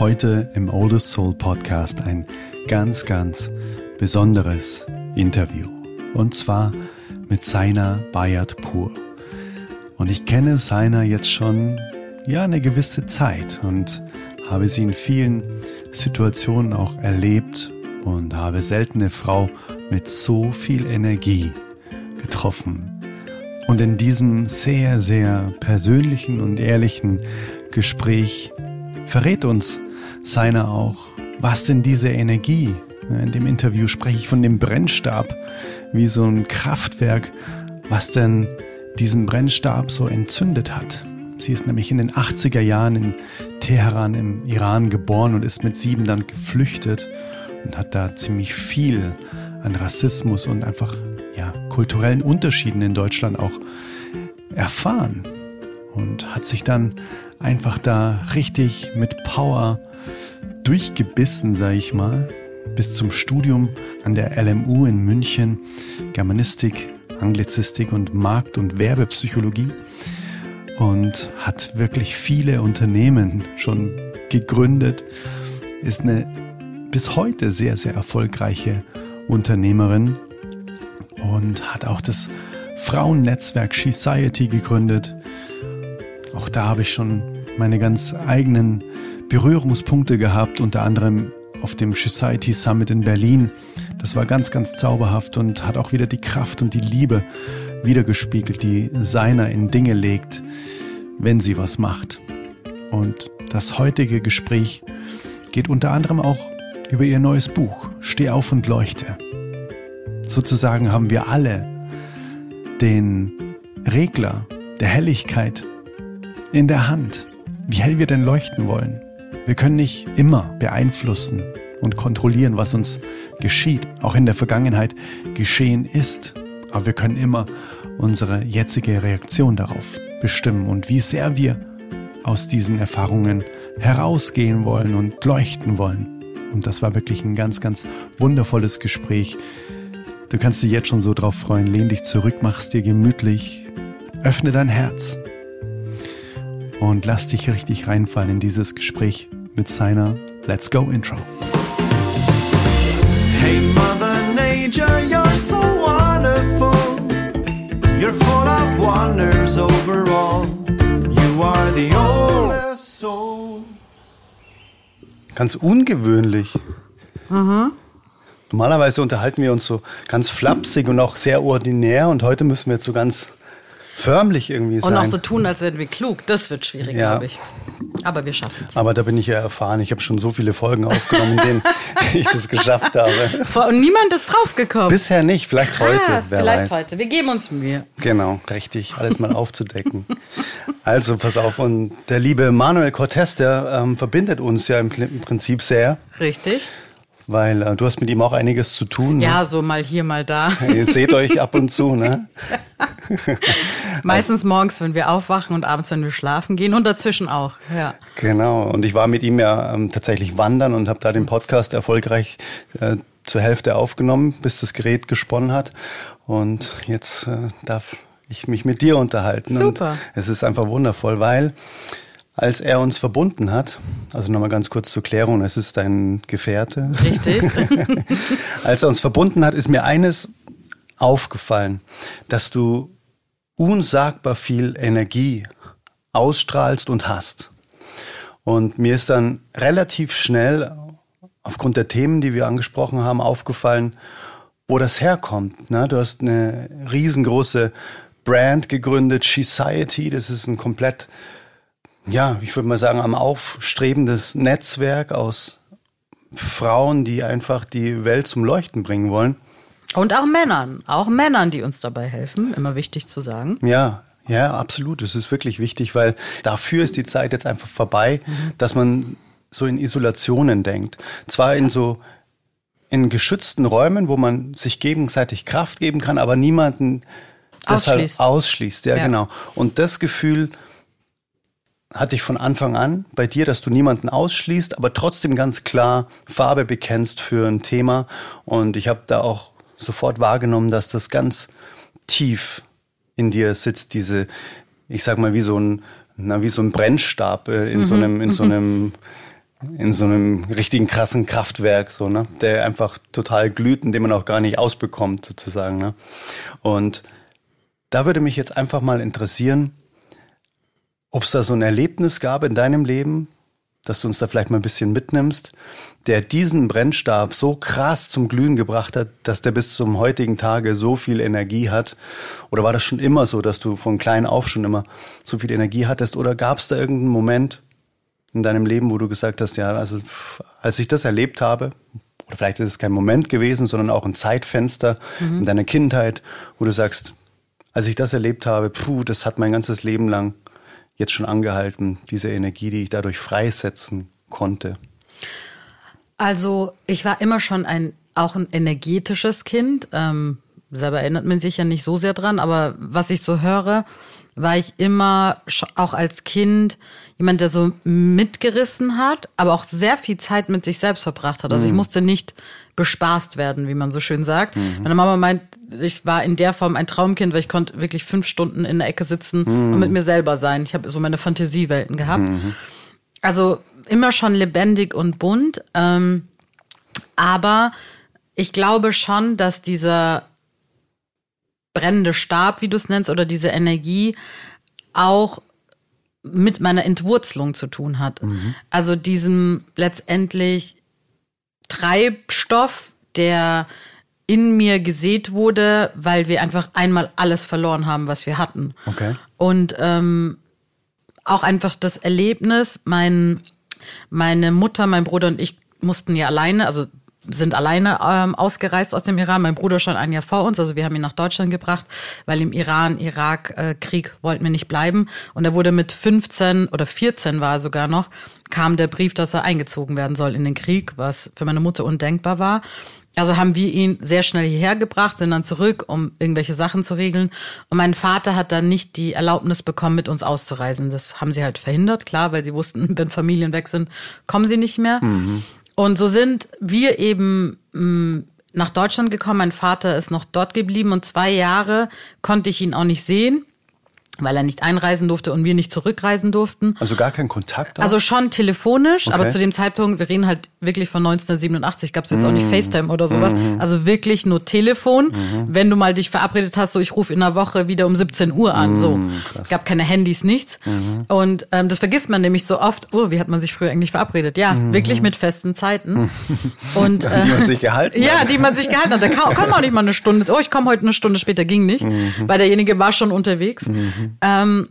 Heute im Oldest Soul Podcast ein ganz, ganz besonderes Interview. Und zwar mit Saina Bayat Pur. Und ich kenne Saina jetzt schon, ja, eine gewisse Zeit und habe sie in vielen Situationen auch erlebt und habe selten eine Frau mit so viel Energie getroffen. Und in diesem sehr, sehr persönlichen und ehrlichen Gespräch verrät uns seiner auch, was denn diese Energie, in dem Interview spreche ich von dem Brennstab, wie so ein Kraftwerk, was denn diesen Brennstab so entzündet hat. Sie ist nämlich in den 80er Jahren in Teheran im Iran geboren und ist mit sieben dann geflüchtet und hat da ziemlich viel an Rassismus und einfach ja, kulturellen Unterschieden in Deutschland auch erfahren und hat sich dann einfach da richtig mit Power durchgebissen, sage ich mal, bis zum Studium an der LMU in München, Germanistik, Anglizistik und Markt- und Werbepsychologie und hat wirklich viele Unternehmen schon gegründet, ist eine bis heute sehr, sehr erfolgreiche Unternehmerin und hat auch das Frauennetzwerk Society gegründet. Auch da habe ich schon meine ganz eigenen Berührungspunkte gehabt, unter anderem auf dem Society Summit in Berlin. Das war ganz, ganz zauberhaft und hat auch wieder die Kraft und die Liebe wiedergespiegelt, die seiner in Dinge legt, wenn sie was macht. Und das heutige Gespräch geht unter anderem auch über ihr neues Buch Steh auf und leuchte. Sozusagen haben wir alle den Regler der Helligkeit in der Hand, wie hell wir denn leuchten wollen. Wir können nicht immer beeinflussen und kontrollieren, was uns geschieht, auch in der Vergangenheit geschehen ist. Aber wir können immer unsere jetzige Reaktion darauf bestimmen und wie sehr wir aus diesen Erfahrungen herausgehen wollen und leuchten wollen. Und das war wirklich ein ganz, ganz wundervolles Gespräch. Du kannst dich jetzt schon so drauf freuen. Lehn dich zurück, mach's dir gemütlich, öffne dein Herz und lass dich richtig reinfallen in dieses Gespräch mit seiner Let's Go Intro. Hey Mother Nature, you're so wonderful. You're full of wonders overall. You are the oldest soul. Ganz ungewöhnlich. Mhm. Normalerweise unterhalten wir uns so ganz flapsig und auch sehr ordinär und heute müssen wir jetzt so ganz förmlich irgendwie sein. Und auch so tun, als wären wir klug. Das wird schwierig, ja. glaube ich. Aber wir schaffen es. Aber da bin ich ja erfahren. Ich habe schon so viele Folgen aufgenommen, in denen ich das geschafft habe. Und niemand ist draufgekommen. Bisher nicht. Vielleicht Krass, heute. Wer vielleicht weiß. heute. Wir geben uns Mühe. Genau, richtig. Alles mal aufzudecken. Also, pass auf. Und der liebe Manuel Cortez, der ähm, verbindet uns ja im Prinzip sehr. Richtig weil äh, du hast mit ihm auch einiges zu tun. Ne? Ja, so mal hier, mal da. Ihr seht euch ab und zu, ne? Meistens morgens, wenn wir aufwachen und abends, wenn wir schlafen gehen und dazwischen auch, ja. Genau. Und ich war mit ihm ja ähm, tatsächlich wandern und habe da den Podcast erfolgreich äh, zur Hälfte aufgenommen, bis das Gerät gesponnen hat. Und jetzt äh, darf ich mich mit dir unterhalten. Super. Und es ist einfach wundervoll, weil als er uns verbunden hat, also nochmal ganz kurz zur Klärung, es ist dein Gefährte. Richtig. als er uns verbunden hat, ist mir eines aufgefallen, dass du unsagbar viel Energie ausstrahlst und hast. Und mir ist dann relativ schnell, aufgrund der Themen, die wir angesprochen haben, aufgefallen, wo das herkommt. Ne? Du hast eine riesengroße Brand gegründet, Society, das ist ein komplett ja, ich würde mal sagen, am aufstrebendes Netzwerk aus Frauen, die einfach die Welt zum Leuchten bringen wollen. Und auch Männern, auch Männern, die uns dabei helfen, immer wichtig zu sagen. Ja, ja, absolut. Es ist wirklich wichtig, weil dafür ist die Zeit jetzt einfach vorbei, mhm. dass man so in Isolationen denkt. Zwar in so in geschützten Räumen, wo man sich gegenseitig Kraft geben kann, aber niemanden deshalb ausschließt. Ja, ja, genau. Und das Gefühl, hatte ich von Anfang an bei dir, dass du niemanden ausschließt, aber trotzdem ganz klar Farbe bekennst für ein Thema. Und ich habe da auch sofort wahrgenommen, dass das ganz tief in dir sitzt, diese, ich sag mal, wie so ein, na, wie so ein Brennstab äh, in mhm. so einem, in so einem, in so einem richtigen krassen Kraftwerk, so, ne? Der einfach total glüht und den man auch gar nicht ausbekommt, sozusagen. Ne? Und da würde mich jetzt einfach mal interessieren, ob es da so ein Erlebnis gab in deinem Leben, dass du uns da vielleicht mal ein bisschen mitnimmst, der diesen Brennstab so krass zum Glühen gebracht hat, dass der bis zum heutigen Tage so viel Energie hat? Oder war das schon immer so, dass du von klein auf schon immer so viel Energie hattest? Oder gab es da irgendeinen Moment in deinem Leben, wo du gesagt hast, ja, also als ich das erlebt habe, oder vielleicht ist es kein Moment gewesen, sondern auch ein Zeitfenster mhm. in deiner Kindheit, wo du sagst, als ich das erlebt habe, puh, das hat mein ganzes Leben lang jetzt schon angehalten, diese Energie, die ich dadurch freisetzen konnte? Also ich war immer schon ein auch ein energetisches Kind. Ähm, selber erinnert man sich ja nicht so sehr dran, aber was ich so höre, war ich immer auch als Kind jemand, der so mitgerissen hat, aber auch sehr viel Zeit mit sich selbst verbracht hat. Also mhm. ich musste nicht bespaßt werden, wie man so schön sagt. Mhm. Meine Mama meint, ich war in der Form ein Traumkind, weil ich konnte wirklich fünf Stunden in der Ecke sitzen mhm. und mit mir selber sein. Ich habe so meine Fantasiewelten gehabt. Mhm. Also immer schon lebendig und bunt. Ähm, aber ich glaube schon, dass dieser brennende Stab, wie du es nennst, oder diese Energie auch mit meiner Entwurzelung zu tun hat. Mhm. Also diesem letztendlich Treibstoff, der in mir gesät wurde, weil wir einfach einmal alles verloren haben, was wir hatten. Okay. Und ähm, auch einfach das Erlebnis, mein, meine Mutter, mein Bruder und ich mussten ja alleine, also sind alleine ähm, ausgereist aus dem Iran. Mein Bruder schon ein Jahr vor uns, also wir haben ihn nach Deutschland gebracht, weil im Iran-Irak-Krieg äh, wollten wir nicht bleiben. Und er wurde mit 15 oder 14 war er sogar noch, kam der Brief, dass er eingezogen werden soll in den Krieg, was für meine Mutter undenkbar war. Also haben wir ihn sehr schnell hierher gebracht, sind dann zurück, um irgendwelche Sachen zu regeln. Und mein Vater hat dann nicht die Erlaubnis bekommen, mit uns auszureisen. Das haben sie halt verhindert, klar, weil sie wussten, wenn Familien weg sind, kommen sie nicht mehr. Mhm. Und so sind wir eben mh, mm, nach Deutschland gekommen. Mein Vater ist noch dort geblieben und zwei Jahre konnte ich ihn auch nicht sehen weil er nicht einreisen durfte und wir nicht zurückreisen durften. Also gar kein Kontakt? Auch? Also schon telefonisch, okay. aber zu dem Zeitpunkt, wir reden halt wirklich von 1987, gab es jetzt mm. auch nicht mhm. FaceTime oder sowas. Mm. Also wirklich nur Telefon. Mm. Wenn du mal dich verabredet hast, so ich rufe in der Woche wieder um 17 Uhr an. So, mhm, es gab keine Handys, nichts. Mhm. Und ähm, das vergisst man nämlich so oft. Oh, wie hat man sich früher eigentlich verabredet? Ja, wirklich mit festen Zeiten. Und äh, die man sich gehalten hat. Ja, die man sich gehalten hat. Da kam, komm auch nicht mal eine Stunde. Oh, ich komme heute eine Stunde später, ging nicht, weil derjenige war schon unterwegs. Ähm,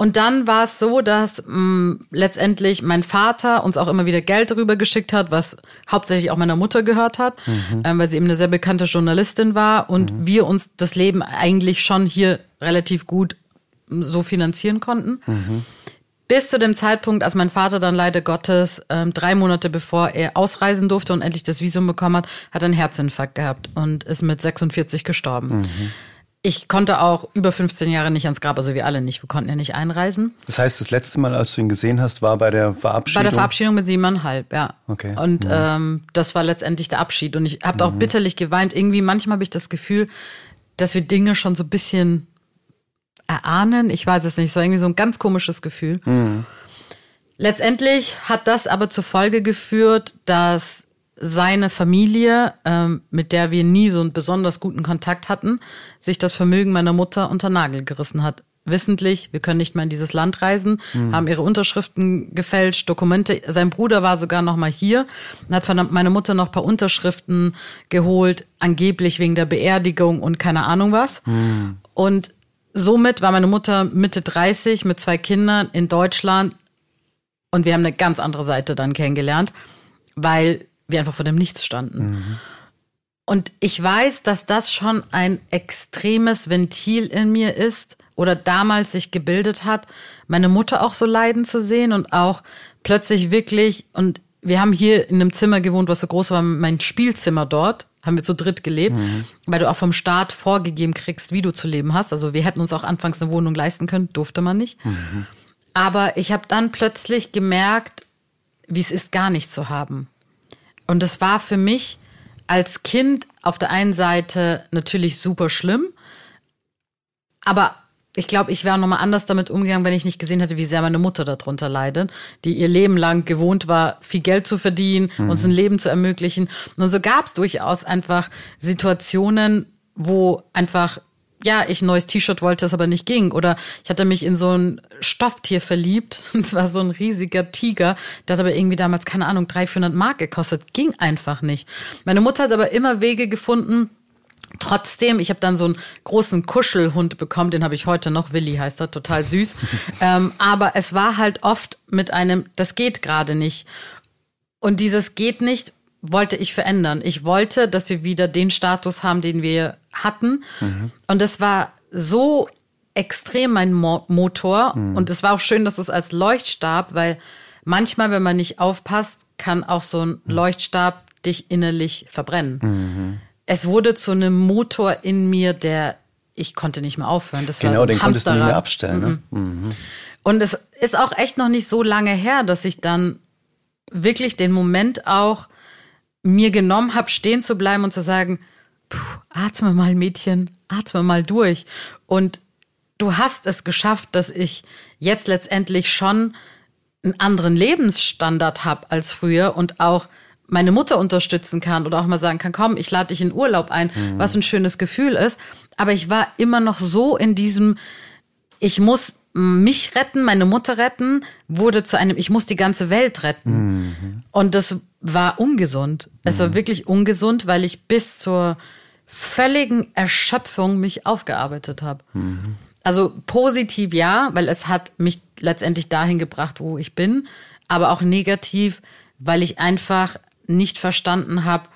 und dann war es so, dass mh, mm, letztendlich mein Vater uns auch immer wieder Geld darüber geschickt hat, was hauptsächlich auch meiner Mutter gehört hat, mhm. ähm, weil sie eben eine sehr bekannte Journalistin war und mhm. wir uns das Leben eigentlich schon hier relativ gut mm, so finanzieren konnten. Mhm. Bis zu dem Zeitpunkt, als mein Vater dann leider Gottes ähm, drei Monate bevor er ausreisen durfte und endlich das Visum bekommen hat, hat er einen Herzinfarkt gehabt und ist mit 46 gestorben. Ich konnte auch über 15 Jahre nicht ans Grab, also wir alle nicht. Wir konnten ja nicht einreisen. Das heißt, das letzte Mal, als du ihn gesehen hast, war bei der Verabschiedung? Bei der Verabschiedung mit siebeneinhalb, ja. Okay. Und mhm. ähm, das war letztendlich der Abschied. Und ich habe mhm. auch bitterlich geweint. Irgendwie, manchmal habe ich das Gefühl, dass wir Dinge schon so ein bisschen erahnen. Ich weiß es nicht. So irgendwie so ein ganz komisches Gefühl. Mhm. Letztendlich hat das aber zur Folge geführt, dass seine Familie, ähm, mit der wir nie so einen besonders guten Kontakt hatten, sich das Vermögen meiner Mutter unter Nagel gerissen hat. Wissentlich, wir können nicht mehr in dieses Land reisen, mhm. haben ihre Unterschriften gefälscht, Dokumente. Sein Bruder war sogar noch mal hier und hat von meiner Mutter noch paar Unterschriften geholt, angeblich wegen der Beerdigung und keine Ahnung was. Mhm. Und somit war meine Mutter Mitte 30 mit zwei Kindern in Deutschland und wir haben eine ganz andere Seite dann kennengelernt, weil wir einfach vor dem Nichts standen. Mhm. Und ich weiß, dass das schon ein extremes Ventil in mir ist oder damals sich gebildet hat, meine Mutter auch so leiden zu sehen und auch plötzlich wirklich, und wir haben hier in einem Zimmer gewohnt, was so groß war, mein Spielzimmer dort, haben wir zu dritt gelebt, mhm. weil du auch vom Staat vorgegeben kriegst, wie du zu leben hast. Also wir hätten uns auch anfangs eine Wohnung leisten können, durfte man nicht. Mhm. Aber ich habe dann plötzlich gemerkt, wie es ist, gar nicht zu haben. Und das war für mich als Kind auf der einen Seite natürlich super schlimm, aber ich glaube, ich wäre nochmal anders damit umgegangen, wenn ich nicht gesehen hätte, wie sehr meine Mutter darunter leidet, die ihr Leben lang gewohnt war, viel Geld zu verdienen, mhm. uns ein Leben zu ermöglichen. Und so gab es durchaus einfach Situationen, wo einfach ja, ich ein neues T-Shirt wollte, es aber nicht ging. Oder ich hatte mich in so ein Stofftier verliebt. Und zwar so ein riesiger Tiger. Der hat aber irgendwie damals, keine Ahnung, 300, 400 Mark gekostet. Ging einfach nicht. Meine Mutter hat aber immer Wege gefunden, Trotzdem, ich habe dann so einen großen Kuschelhund bekommen, den habe ich heute noch, Willi heißt er, total süß. ähm, aber es war halt oft mit einem, das geht gerade nicht. Und dieses geht nicht wollte ich verändern. Ich wollte, dass wir wieder den Status haben, den wir hatten. Mhm. Und das war so extrem mein Mo Motor. Mhm. Und es war auch schön, dass du es als Leuchtstab, weil manchmal, wenn man nicht aufpasst, kann auch so ein mhm. Leuchtstab dich innerlich verbrennen. Mhm es wurde zu einem Motor in mir, der ich konnte nicht mehr aufhören. Das genau, war so den konntest du nicht mehr abstellen. Ne? Mhm. Mhm. Und es ist auch echt noch nicht so lange her, dass ich dann wirklich den Moment auch mir genommen habe, stehen zu bleiben und zu sagen, puh, atme mal, Mädchen, atme mal durch. Und du hast es geschafft, dass ich jetzt letztendlich schon einen anderen Lebensstandard habe als früher und auch meine Mutter unterstützen kann oder auch mal sagen kann, komm, ich lade dich in Urlaub ein, mhm. was ein schönes Gefühl ist. Aber ich war immer noch so in diesem, ich muss mich retten, meine Mutter retten, wurde zu einem, ich muss die ganze Welt retten. Mhm. Und das war ungesund. Es mhm. war wirklich ungesund, weil ich bis zur völligen Erschöpfung mich aufgearbeitet habe. Mhm. Also positiv ja, weil es hat mich letztendlich dahin gebracht, wo ich bin, aber auch negativ, weil ich einfach nicht verstanden habe,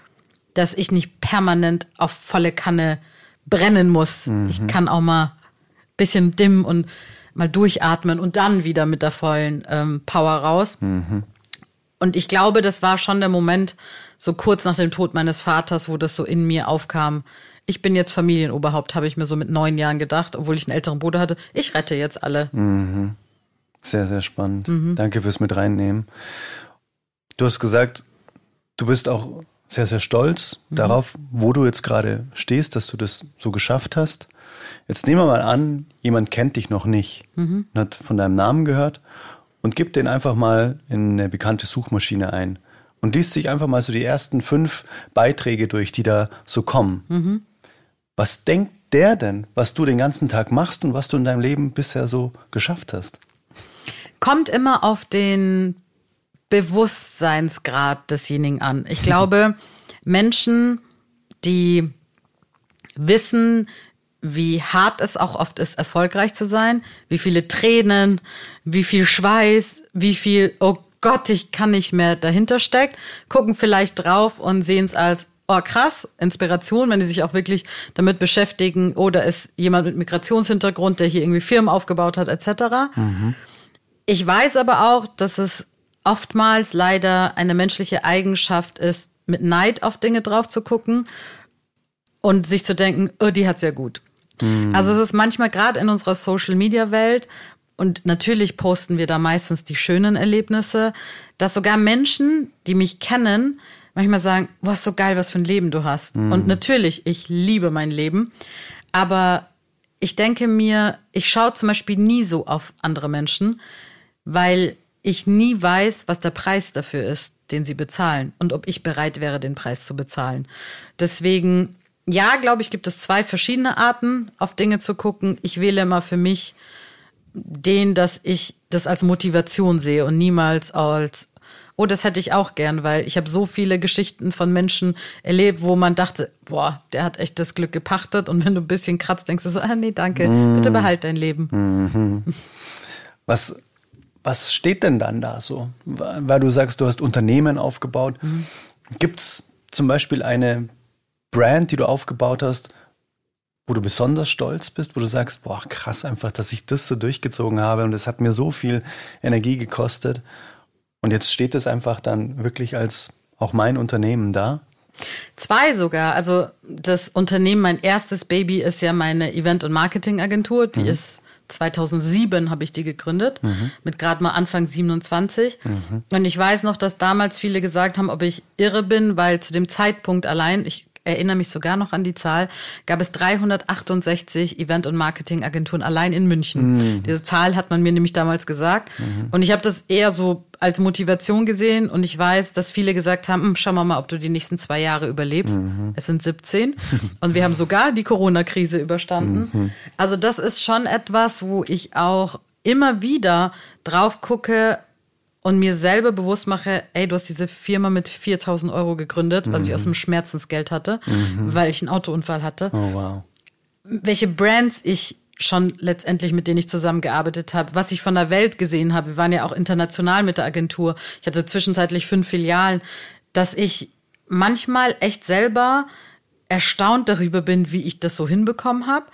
dass ich nicht permanent auf volle Kanne brennen muss. Mhm. Ich kann auch mal bisschen dimmen und mal durchatmen und dann wieder mit der vollen ähm, Power raus. Mhm. Und ich glaube, das war schon der Moment, so kurz nach dem Tod meines Vaters, wo das so in mir aufkam. Ich bin jetzt Familienoberhaupt, habe ich mir so mit neun Jahren gedacht, obwohl ich einen älteren Bruder hatte. Ich rette jetzt alle. Mhm. Sehr, sehr spannend. Mhm. Danke fürs mit reinnehmen. Du hast gesagt, Du bist auch sehr, sehr stolz mhm. darauf, wo du jetzt gerade stehst, dass du das so geschafft hast. Jetzt nehmen wir mal an, jemand kennt dich noch nicht mhm. und hat von deinem Namen gehört und gibt den einfach mal in eine bekannte Suchmaschine ein und liest sich einfach mal so die ersten fünf Beiträge durch, die da so kommen. Mhm. Was denkt der denn, was du den ganzen Tag machst und was du in deinem Leben bisher so geschafft hast? Kommt immer auf den Bewusstseinsgrad desjenigen an. Ich glaube, Menschen, die wissen, wie hart es auch oft ist, erfolgreich zu sein, wie viele Tränen, wie viel Schweiß, wie viel, oh Gott, ich kann nicht mehr dahinter steckt, gucken vielleicht drauf und sehen es als, oh krass, Inspiration, wenn die sich auch wirklich damit beschäftigen, oder ist jemand mit Migrationshintergrund, der hier irgendwie Firmen aufgebaut hat, etc. Mhm. Ich weiß aber auch, dass es oftmals leider eine menschliche Eigenschaft ist, mit Neid auf Dinge drauf zu gucken und sich zu denken, oh, die hat's ja gut. Mhm. Also es ist manchmal gerade in unserer Social Media Welt und natürlich posten wir da meistens die schönen Erlebnisse, dass sogar Menschen, die mich kennen, manchmal sagen, was so geil, was für ein Leben du hast. Mhm. Und natürlich, ich liebe mein Leben, aber ich denke mir, ich schaue zum Beispiel nie so auf andere Menschen, weil ich nie weiß, was der Preis dafür ist, den sie bezahlen und ob ich bereit wäre, den Preis zu bezahlen. Deswegen, ja, glaube ich, gibt es zwei verschiedene Arten, auf Dinge zu gucken. Ich wähle immer für mich den, dass ich das als Motivation sehe und niemals als Oh, das hätte ich auch gern, weil ich habe so viele Geschichten von Menschen erlebt, wo man dachte, boah, der hat echt das Glück gepachtet. Und wenn du ein bisschen kratzt, denkst du so, ah nee, danke, mm. bitte behalt dein Leben. Mhm. Was was steht denn dann da so? Weil du sagst, du hast Unternehmen aufgebaut. Mhm. Gibt es zum Beispiel eine Brand, die du aufgebaut hast, wo du besonders stolz bist, wo du sagst, boah, krass einfach, dass ich das so durchgezogen habe und es hat mir so viel Energie gekostet. Und jetzt steht es einfach dann wirklich als auch mein Unternehmen da? Zwei sogar. Also das Unternehmen, mein erstes Baby ist ja meine Event- und Marketingagentur. Die mhm. ist 2007 habe ich die gegründet, mhm. mit gerade mal Anfang 27. Mhm. Und ich weiß noch, dass damals viele gesagt haben, ob ich irre bin, weil zu dem Zeitpunkt allein, ich erinnere mich sogar noch an die Zahl, gab es 368 Event- und Marketingagenturen allein in München. Mhm. Diese Zahl hat man mir nämlich damals gesagt. Mhm. Und ich habe das eher so als Motivation gesehen und ich weiß, dass viele gesagt haben, hm, schauen wir mal, ob du die nächsten zwei Jahre überlebst. Mhm. Es sind 17 und wir haben sogar die Corona-Krise überstanden. Mhm. Also das ist schon etwas, wo ich auch immer wieder drauf gucke, und mir selber bewusst mache, ey, du hast diese Firma mit 4000 Euro gegründet, was mhm. ich aus dem Schmerzensgeld hatte, mhm. weil ich einen Autounfall hatte. Oh, wow. Welche Brands ich schon letztendlich, mit denen ich zusammengearbeitet habe, was ich von der Welt gesehen habe. Wir waren ja auch international mit der Agentur. Ich hatte zwischenzeitlich fünf Filialen, dass ich manchmal echt selber erstaunt darüber bin, wie ich das so hinbekommen habe.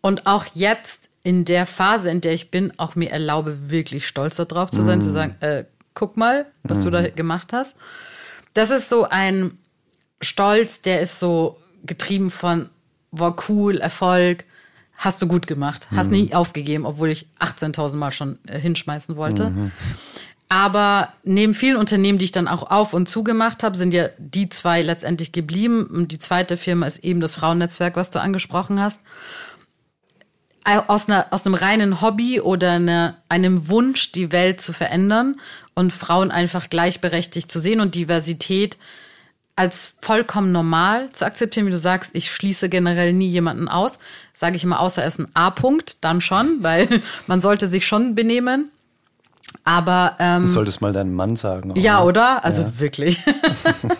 Und auch jetzt in der Phase, in der ich bin, auch mir erlaube, wirklich stolz darauf zu sein, mm. zu sagen, äh, guck mal, was mhm. du da mhm. gemacht hast. Das ist so ein Stolz, der ist so getrieben von, war cool, Erfolg, hast du gut gemacht, hast mhm. nie aufgegeben, obwohl ich 18.000 Mal schon äh, hinschmeißen wollte. Mhm. Aber neben vielen Unternehmen, die ich dann auch auf und zugemacht habe, sind ja die zwei letztendlich geblieben. Und die zweite Firma ist eben das Frauennetzwerk, was du angesprochen hast aus, einer, aus einem reinen Hobby oder eine, einem Wunsch, die Welt zu verändern und Frauen einfach gleichberechtigt zu sehen und Diversität als vollkommen normal zu akzeptieren, wie du sagst, ich schließe generell nie jemanden aus, sage ich immer, außer er ist ein A-Punkt, dann schon, weil man sollte sich schon benehmen. Aber ähm, du solltest mal deinen Mann sagen. Oder? Ja, oder? Also ja. wirklich.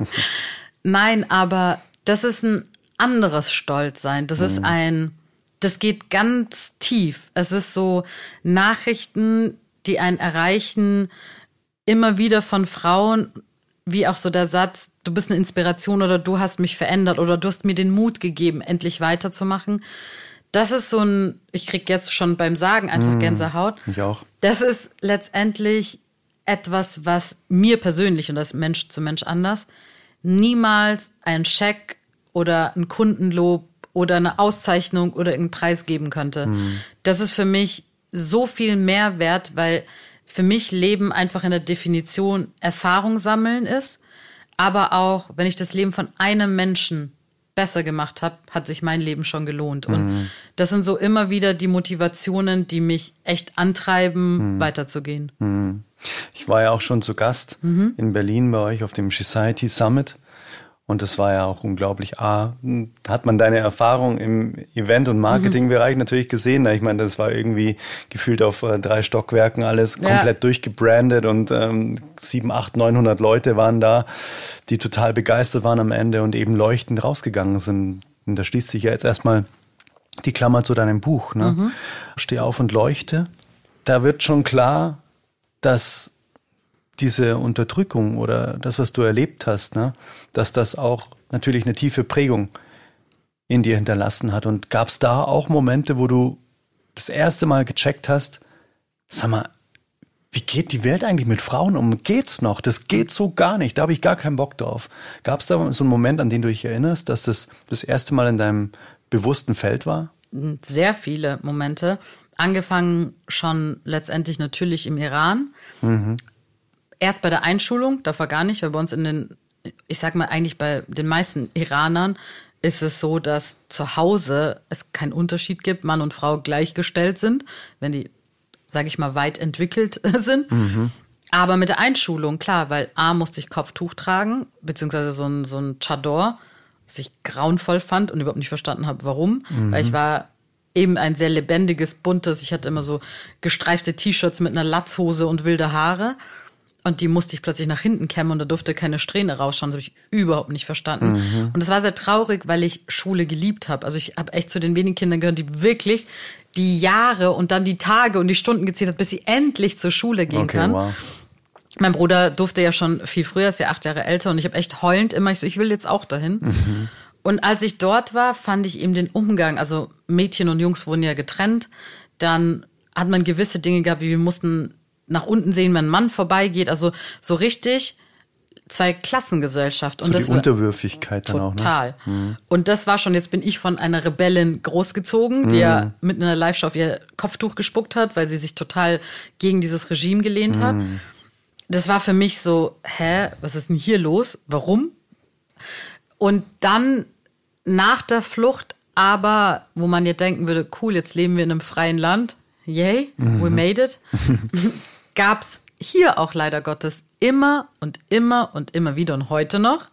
Nein, aber das ist ein anderes Stolzsein. Das mhm. ist ein das geht ganz tief. Es ist so Nachrichten, die einen erreichen, immer wieder von Frauen, wie auch so der Satz, du bist eine Inspiration oder du hast mich verändert oder du hast mir den Mut gegeben, endlich weiterzumachen. Das ist so ein, ich krieg jetzt schon beim Sagen einfach mmh, Gänsehaut. Ich auch. Das ist letztendlich etwas, was mir persönlich und das Mensch zu Mensch anders niemals ein Scheck oder ein Kundenlob oder eine Auszeichnung oder irgendeinen Preis geben könnte. Mhm. Das ist für mich so viel mehr wert, weil für mich Leben einfach in der Definition Erfahrung sammeln ist. Aber auch, wenn ich das Leben von einem Menschen besser gemacht habe, hat sich mein Leben schon gelohnt. Und mhm. das sind so immer wieder die Motivationen, die mich echt antreiben, mhm. weiterzugehen. Mhm. Ich war ja auch schon zu Gast mhm. in Berlin bei euch auf dem Society Summit. Und das war ja auch unglaublich. Ah, hat man deine Erfahrung im Event- und Marketingbereich mhm. natürlich gesehen. Ich meine, das war irgendwie gefühlt auf äh, drei Stockwerken alles ja. komplett durchgebrandet und ähm, sieben, acht, neunhundert Leute waren da, die total begeistert waren am Ende und eben leuchtend rausgegangen sind. Und da schließt sich ja jetzt erstmal die Klammer zu deinem Buch. Ne? Mhm. Steh auf und leuchte. Da wird schon klar, dass diese Unterdrückung oder das, was du erlebt hast, ne, dass das auch natürlich eine tiefe Prägung in dir hinterlassen hat. Und gab es da auch Momente, wo du das erste Mal gecheckt hast, sag mal, wie geht die Welt eigentlich mit Frauen um? Geht's noch? Das geht so gar nicht. Da habe ich gar keinen Bock drauf. Gab es da so einen Moment, an den du dich erinnerst, dass das das erste Mal in deinem bewussten Feld war? Sehr viele Momente. Angefangen schon letztendlich natürlich im Iran. Mhm erst bei der Einschulung, davor gar nicht, weil bei uns in den, ich sag mal eigentlich bei den meisten Iranern ist es so, dass zu Hause es keinen Unterschied gibt, Mann und Frau gleichgestellt sind, wenn die, sage ich mal, weit entwickelt sind. Mhm. Aber mit der Einschulung, klar, weil A musste ich Kopftuch tragen, beziehungsweise so ein, so ein Chador, was ich grauenvoll fand und überhaupt nicht verstanden habe, warum. Mhm. Weil ich war eben ein sehr lebendiges, buntes, ich hatte immer so gestreifte T-Shirts mit einer Latzhose und wilde Haare. Und die musste ich plötzlich nach hinten kämmen und da durfte keine Strähne rausschauen. Das habe ich überhaupt nicht verstanden. Mhm. Und es war sehr traurig, weil ich Schule geliebt habe. Also ich habe echt zu den wenigen Kindern gehört, die wirklich die Jahre und dann die Tage und die Stunden gezählt hat, bis sie endlich zur Schule gehen okay, kann. Wow. Mein Bruder durfte ja schon viel früher, ist ja acht Jahre älter und ich habe echt heulend immer, ich so, ich will jetzt auch dahin. Mhm. Und als ich dort war, fand ich eben den Umgang, also Mädchen und Jungs wurden ja getrennt, dann hat man gewisse Dinge gehabt, wie wir mussten nach unten sehen, wenn ein Mann vorbeigeht. Also so richtig zwei Klassengesellschaft. Und so das die Unterwürfigkeit dann auch. Total. Ne? Mhm. Und das war schon, jetzt bin ich von einer Rebellin großgezogen, die mhm. ja mit einer Live-Show auf ihr Kopftuch gespuckt hat, weil sie sich total gegen dieses Regime gelehnt hat. Mhm. Das war für mich so, hä, was ist denn hier los? Warum? Und dann nach der Flucht, aber wo man jetzt denken würde, cool, jetzt leben wir in einem freien Land, yay, we made it, gab's hier auch leider Gottes immer und immer und immer wieder und heute noch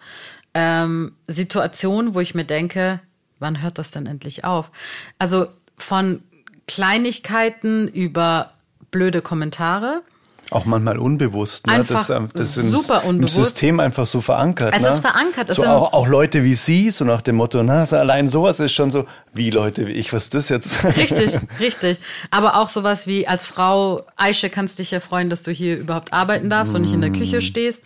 ähm, Situationen, wo ich mir denke, wann hört das denn endlich auf? Also von Kleinigkeiten über blöde Kommentare. Auch manchmal unbewusst. Ne? Einfach das, ähm, das ist super im, unbewusst. Im System einfach so verankert. Es ne? ist verankert. Es So sind- auch, auch Leute wie Sie, so nach dem Motto, na, so allein sowas ist schon so, wie Leute wie ich, was ist das jetzt? Richtig, richtig. Aber auch sowas wie als Frau, Aische, kannst dich ja freuen, dass du hier überhaupt arbeiten darfst und nicht in der Küche stehst.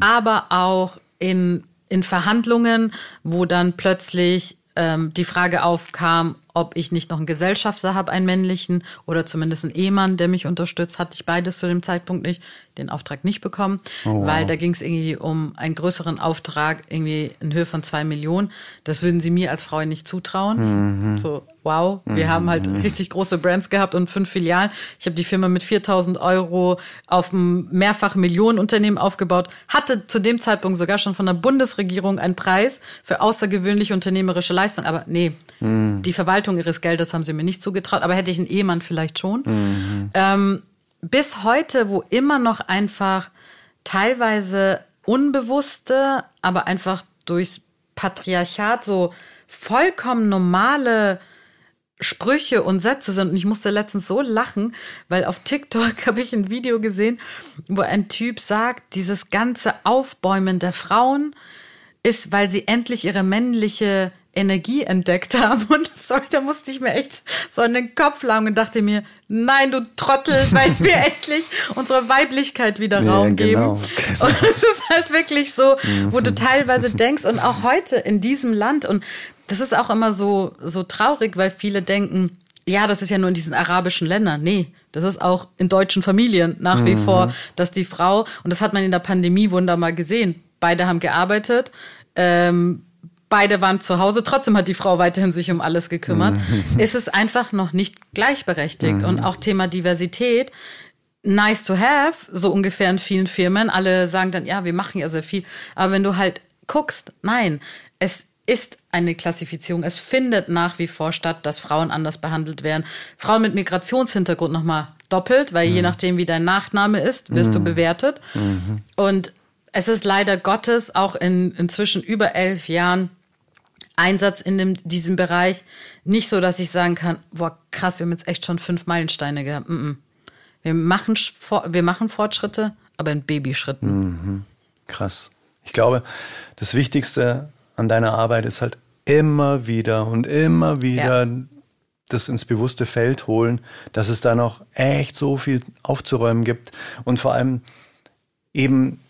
Aber auch in, in Verhandlungen, wo dann plötzlich ähm, die Frage aufkam, ob ich nicht noch einen Gesellschafter habe, einen männlichen oder zumindest einen Ehemann, der mich unterstützt, hatte ich beides zu dem Zeitpunkt nicht, den Auftrag nicht bekommen, weil da ging es irgendwie um einen größeren Auftrag, irgendwie in Höhe von zwei Millionen. Das würden sie mir als Frau nicht zutrauen. So, wow, wir haben halt richtig große Brands gehabt und fünf Filialen. Ich habe die Firma mit 4000 Euro auf ein mehrfach Millionenunternehmen aufgebaut, hatte zu dem Zeitpunkt sogar schon von der Bundesregierung einen Preis für außergewöhnliche unternehmerische Leistung. Aber nee, die Verwaltung ihres Geldes haben sie mir nicht zugetraut, aber hätte ich einen Ehemann vielleicht schon. Ähm, bis heute, wo immer noch einfach teilweise unbewusste, aber einfach durchs Patriarchat so vollkommen normale Sprüche und Sätze sind. Und ich musste letztens so lachen, weil auf TikTok habe ich ein Video gesehen, wo ein Typ sagt, dieses ganze Aufbäumen der Frauen ist, weil sie endlich ihre männliche Energie entdeckt haben. Und sorry, da musste ich mir echt so in den Kopf langen und dachte mir, nein, du Trottel, weil wir endlich unserer Weiblichkeit wieder Ja, Raum geben. genau. Und es ist halt wirklich so, wo du teilweise denkst und auch heute in diesem Land und das ist auch immer so, so traurig, weil viele denken, ja, das ist ja nur in diesen arabischen Ländern. Nee, das ist auch in deutschen Familien nach wie vor, dass die Frau, und das hat man in der Pandemie wunderbar gesehen, beide haben gearbeitet, ähm, beide waren zu Hause, trotzdem hat die Frau weiterhin sich um alles gekümmert. Es ist einfach noch nicht gleichberechtigt. Und auch Thema Diversität, nice to have, so ungefähr in vielen Firmen. Alle sagen dann, ja, wir machen ja sehr viel. Aber wenn du halt guckst, nein, es ist eine Klassifizierung. Es findet nach wie vor statt, dass Frauen anders behandelt werden. Frauen mit Migrationshintergrund nochmal doppelt, weil je nachdem, wie dein Nachname ist, wirst du bewertet. Und es ist leider Gottes auch in inzwischen über elf Jahren Einsatz in dem, diesem Bereich nicht so, dass ich sagen kann, boah, krass, wir haben jetzt echt schon fünf Meilensteine gehabt. Mm -mm. Wir, machen, wir machen Fortschritte, aber in Babyschritten. Krass. Ich glaube, das Wichtigste an deiner Arbeit ist halt immer wieder und immer wieder das ins bewusste Feld holen, dass es da noch echt so viel aufzuräumen gibt und vor allem eben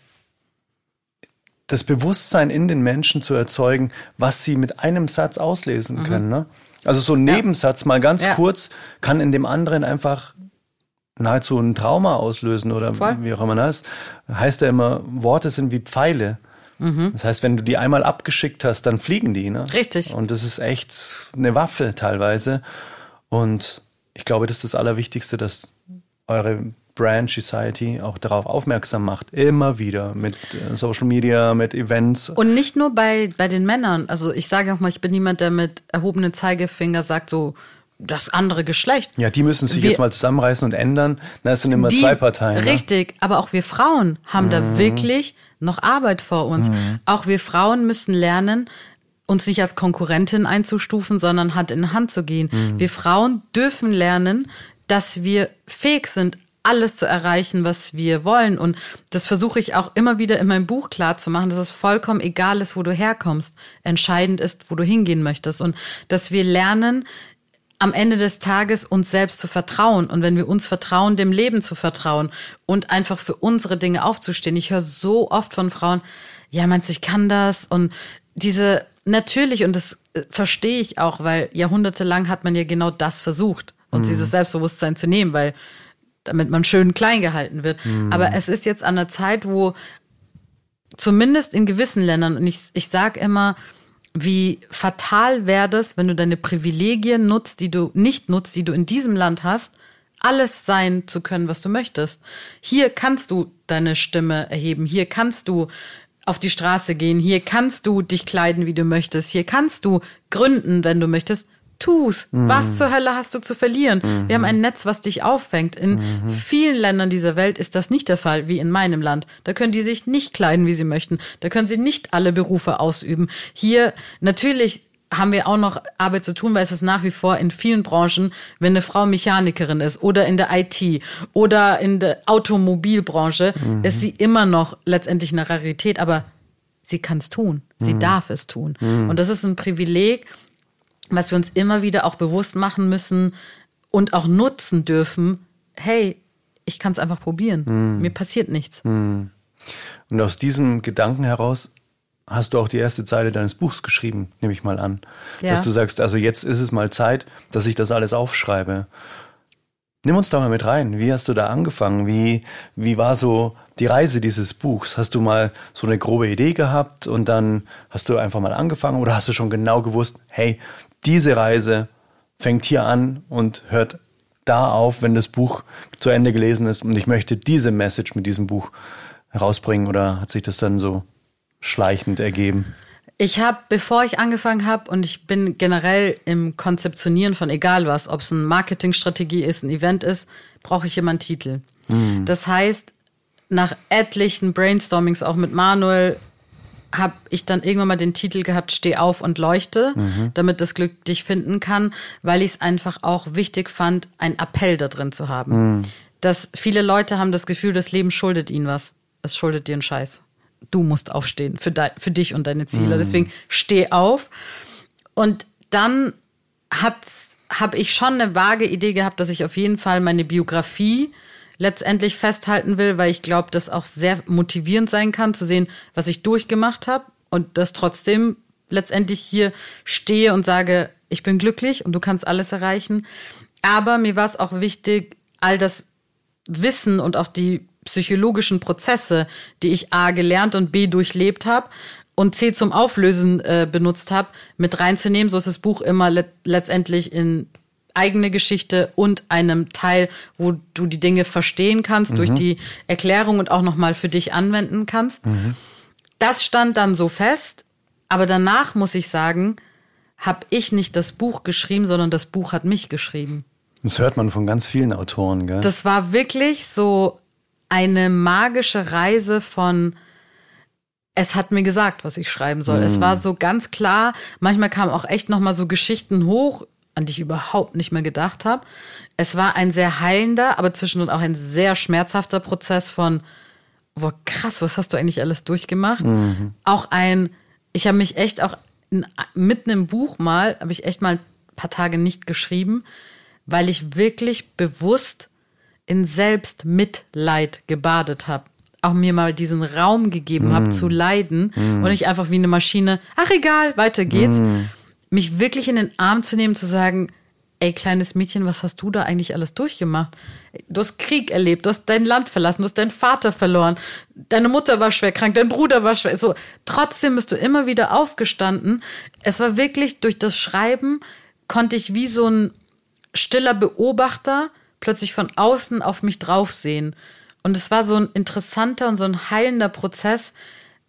das Bewusstsein in den Menschen zu erzeugen, was sie mit einem Satz auslesen können. Ne? Also so ein Nebensatz mal ganz Mhm. Ja. kurz kann in dem anderen einfach nahezu ein Trauma auslösen oder Voll. wie auch immer das heißt ja immer, Worte sind wie Pfeile. Das heißt, wenn du die einmal abgeschickt hast, dann fliegen die. Ne? Richtig. Und das ist echt eine Waffe teilweise. Und ich glaube, das ist das Allerwichtigste, dass eure Brand Society auch darauf aufmerksam macht. Immer wieder mit äh, Social Media, mit Events. Und nicht nur bei, bei den Männern. Also ich sage auch mal, ich bin niemand, der mit erhobenen Zeigefinger sagt, so das andere Geschlecht. Ja, die müssen sich Wir- jetzt mal zusammenreißen und ändern. Na, es sind immer Die- zwei Parteien. Ne? Richtig, aber auch wir Frauen haben da wirklich noch Arbeit vor uns. Auch wir Frauen müssen lernen, uns nicht als Konkurrentin einzustufen, sondern Hand in Hand zu gehen. Wir Frauen dürfen lernen, dass wir fähig sind, alles zu erreichen, was wir wollen. Und das versuche ich auch immer wieder in meinem Buch klar zu machen, dass es vollkommen egal ist, wo du herkommst. Entscheidend ist, wo du hingehen möchtest. Und dass wir lernen, am Ende des Tages uns selbst zu vertrauen und wenn wir uns vertrauen, dem Leben zu vertrauen und einfach für unsere Dinge aufzustehen. Ich höre so oft von Frauen, ja, meinst du, ich kann das? Und diese, natürlich, und das äh, verstehe ich auch, weil jahrhundertelang hat man ja genau das versucht, uns dieses Selbstbewusstsein zu nehmen, weil damit man schön klein gehalten wird. Aber es ist jetzt an der Zeit, wo zumindest in gewissen Ländern, und ich, ich sage immer, wie fatal wäre das, wenn du deine Privilegien nutzt, die du nicht nutzt, die du in diesem Land hast, alles sein zu können, was du möchtest. Hier kannst du deine Stimme erheben, hier kannst du auf die Straße gehen. Hier kannst du dich kleiden, wie du möchtest. Hier kannst du gründen, wenn du möchtest. Tu's. Mhm. Was zur Hölle hast du zu verlieren? Mhm. Wir haben ein Netz, was dich auffängt. In mhm. vielen Ländern dieser Welt ist das nicht der Fall, wie in meinem Land. Da können die sich nicht kleiden, wie sie möchten. Da können sie nicht alle Berufe ausüben. Hier natürlich haben wir auch noch Arbeit zu tun, weil es ist nach wie vor in vielen Branchen, wenn eine Frau Mechanikerin ist oder in der IT oder in der Automobilbranche, mhm. ist sie immer noch letztendlich eine Rarität, aber sie kann es tun. Sie mhm. darf es tun. Mhm. Und das ist ein Privileg, was wir uns immer wieder auch bewusst machen müssen und auch nutzen dürfen. Hey, ich kann es einfach probieren. Mhm. Mir passiert nichts. Mhm. Und aus diesem Gedanken heraus hast du auch die erste Zeile deines Buchs geschrieben, nehme ich mal an. Ja. Dass du sagst, also jetzt ist es mal Zeit, dass ich das alles aufschreibe. Nimm uns da mal mit rein. Wie hast du da angefangen? Wie, wie war so die Reise dieses Buchs? Hast du mal so eine grobe Idee gehabt und dann hast du einfach mal angefangen oder hast du schon genau gewusst, hey, diese Reise fängt hier an und hört da auf, wenn das Buch zu Ende gelesen ist und ich möchte diese Message mit diesem Buch herausbringen oder hat sich das dann so schleichend ergeben? Ich habe, bevor ich angefangen habe, und ich bin generell im Konzeptionieren von egal was, ob es eine Marketingstrategie ist, ein Event ist, brauche ich immer einen Titel. Mhm. Das heißt, nach etlichen Brainstormings auch mit Manuel habe ich dann irgendwann mal den Titel gehabt, Steh auf und leuchte, mhm. damit das Glück dich finden kann, weil ich es einfach auch wichtig fand, einen Appell da drin zu haben. Mhm. Dass viele Leute haben das Gefühl, das Leben schuldet ihnen was. Es schuldet dir einen Scheiß du musst aufstehen für, de, für dich und deine Ziele. Mhm. Deswegen steh auf. Und dann habe ich schon eine vage Idee gehabt, dass ich auf jeden Fall meine Biografie letztendlich festhalten will, weil ich glaube, das auch sehr motivierend sein kann, zu sehen, was ich durchgemacht habe und das trotzdem letztendlich hier stehe und sage, ich bin glücklich und du kannst alles erreichen. Aber mir war es auch wichtig, all das Wissen und auch die psychologischen Prozesse, die ich A gelernt und B durchlebt habe und C zum Auflösen äh, benutzt habe, mit reinzunehmen. So ist das Buch immer le letztendlich in eigene Geschichte und einem Teil, wo du die Dinge verstehen kannst, mhm. durch die Erklärung und auch nochmal für dich anwenden kannst. Mhm. Das stand dann so fest, aber danach muss ich sagen, habe ich nicht das Buch geschrieben, sondern das Buch hat mich geschrieben. Das hört man von ganz vielen Autoren, gell? Das war wirklich so eine magische Reise von es hat mir gesagt, was ich schreiben soll. Mm. Es war so ganz klar. Manchmal kamen auch echt noch mal so Geschichten hoch, an die ich überhaupt nicht mehr gedacht habe. Es war ein sehr heilender, aber zwischendurch auch ein sehr schmerzhafter Prozess von, boah, krass, was hast du eigentlich alles durchgemacht? Mhm. Auch ein, ich habe mich echt auch mitten im Buch mal, habe ich echt mal ein paar Tage nicht geschrieben, weil ich wirklich bewusst in Selbstmitleid gebadet habe. Auch mir mal diesen Raum gegeben mm. habe zu leiden mm. und nicht einfach wie eine Maschine, ach egal, weiter geht's. Mm. Mich wirklich in den Arm zu nehmen, zu sagen, ey kleines Mädchen, was hast du da eigentlich alles durchgemacht? Du hast Krieg erlebt, du hast dein Land verlassen, du hast deinen Vater verloren, deine Mutter war schwer krank, dein Bruder war schwer. So, trotzdem bist du immer wieder aufgestanden. Es war wirklich durch das Schreiben konnte ich wie so ein stiller Beobachter plötzlich von außen auf mich draufsehen. Und es war so ein interessanter und so ein heilender Prozess,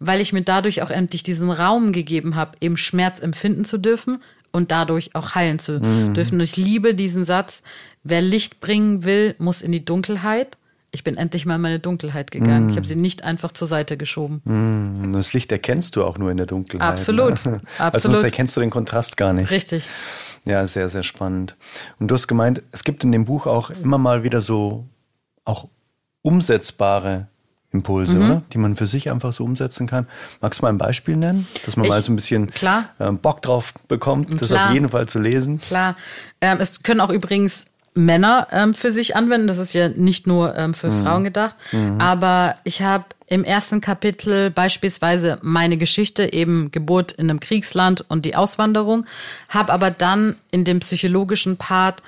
weil ich mir dadurch auch endlich diesen Raum gegeben habe, eben Schmerz empfinden zu dürfen und dadurch auch heilen zu mhm. dürfen. Und ich liebe diesen Satz, wer Licht bringen will, muss in die Dunkelheit. Ich bin endlich mal in meine Dunkelheit gegangen. Mm. Ich habe sie nicht einfach zur Seite geschoben. Mm. Das Licht erkennst du auch nur in der Dunkelheit. Absolut. Ne? Absolut. Also sonst erkennst du den Kontrast gar nicht. Richtig. Ja, sehr, sehr spannend. Und du hast gemeint, es gibt in dem Buch auch immer mal wieder so auch umsetzbare Impulse, mhm. oder? Die man für sich einfach so umsetzen kann. Magst du mal ein Beispiel nennen, dass man ich, mal so ein bisschen klar. Ähm, Bock drauf bekommt, das klar. auf jeden Fall zu lesen? Klar. Ähm, es können auch übrigens Männer ähm, für sich anwenden. Das ist ja nicht nur ähm, für mhm. Frauen gedacht. Mhm. Aber ich habe im ersten Kapitel beispielsweise meine Geschichte, eben Geburt in einem Kriegsland und die Auswanderung, habe aber dann in dem psychologischen Part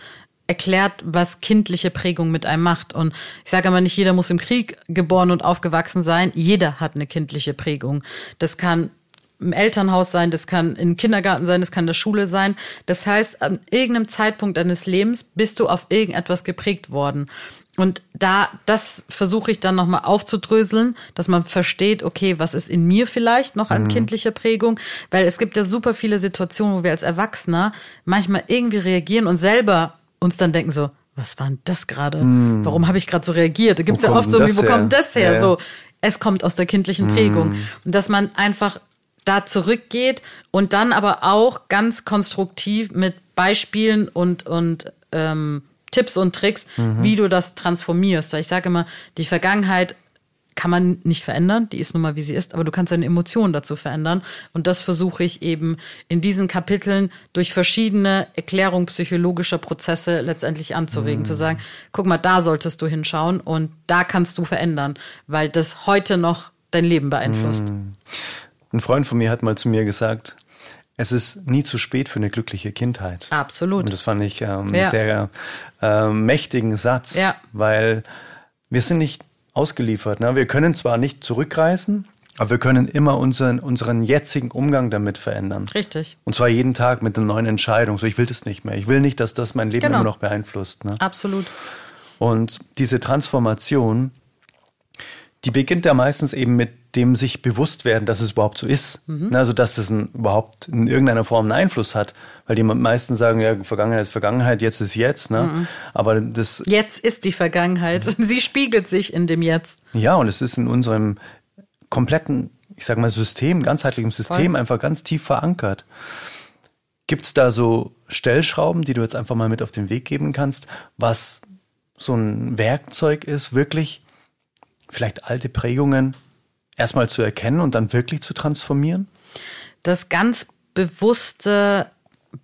erklärt, was kindliche Prägung mit einem macht. Und ich sage aber nicht, jeder muss im Krieg geboren und aufgewachsen sein. Jeder hat eine kindliche Prägung. Das kann im Elternhaus sein, das kann im Kindergarten sein, das kann in der Schule sein. Das heißt, an irgendeinem Zeitpunkt deines Lebens bist du auf irgendetwas geprägt worden. Und da, das versuche ich dann nochmal aufzudröseln, dass man versteht, okay, was ist in mir vielleicht noch an mhm. kindlicher Prägung? Weil es gibt ja super viele Situationen, wo wir als Erwachsener manchmal irgendwie reagieren und selber uns dann denken so, was war denn das gerade? Mhm. Warum habe ich gerade so reagiert? Da gibt es ja oft so, wo her? kommt das her? Ja. So, es kommt aus der kindlichen Prägung. Mhm. Und dass man einfach da zurückgeht und dann aber auch ganz konstruktiv mit Beispielen und, und ähm, Tipps und Tricks, mhm. wie du das transformierst. Weil ich sage immer, die Vergangenheit kann man nicht verändern, die ist nun mal wie sie ist, aber du kannst deine Emotionen dazu verändern. Und das versuche ich eben in diesen Kapiteln durch verschiedene Erklärungen psychologischer Prozesse letztendlich anzuregen, mhm. zu sagen, guck mal, da solltest du hinschauen und da kannst du verändern, weil das heute noch dein Leben beeinflusst. Mhm. Ein Freund von mir hat mal zu mir gesagt, es ist nie zu spät für eine glückliche Kindheit. Absolut. Und das fand ich ähm, ja. sehr äh, mächtigen Satz, ja. weil wir sind nicht ausgeliefert. Ne? Wir können zwar nicht zurückreisen, aber wir können immer unseren, unseren jetzigen Umgang damit verändern. Richtig. Und zwar jeden Tag mit einer neuen Entscheidung. So, ich will das nicht mehr. Ich will nicht, dass das mein Leben genau. immer noch beeinflusst. Ne? Absolut. Und diese Transformation, die beginnt ja meistens eben mit dem sich bewusst werden, dass es überhaupt so ist. Mhm. Also, dass es ein, überhaupt in irgendeiner Form einen Einfluss hat. Weil die meisten sagen, ja, Vergangenheit ist Vergangenheit, jetzt ist jetzt. Ne? Mhm. Aber das. Jetzt ist die Vergangenheit. Sie spiegelt sich in dem Jetzt. Ja, und es ist in unserem kompletten, ich sag mal, System, ganzheitlichem System Voll. einfach ganz tief verankert. Gibt es da so Stellschrauben, die du jetzt einfach mal mit auf den Weg geben kannst, was so ein Werkzeug ist, wirklich vielleicht alte Prägungen erstmal zu erkennen und dann wirklich zu transformieren? Das ganz bewusste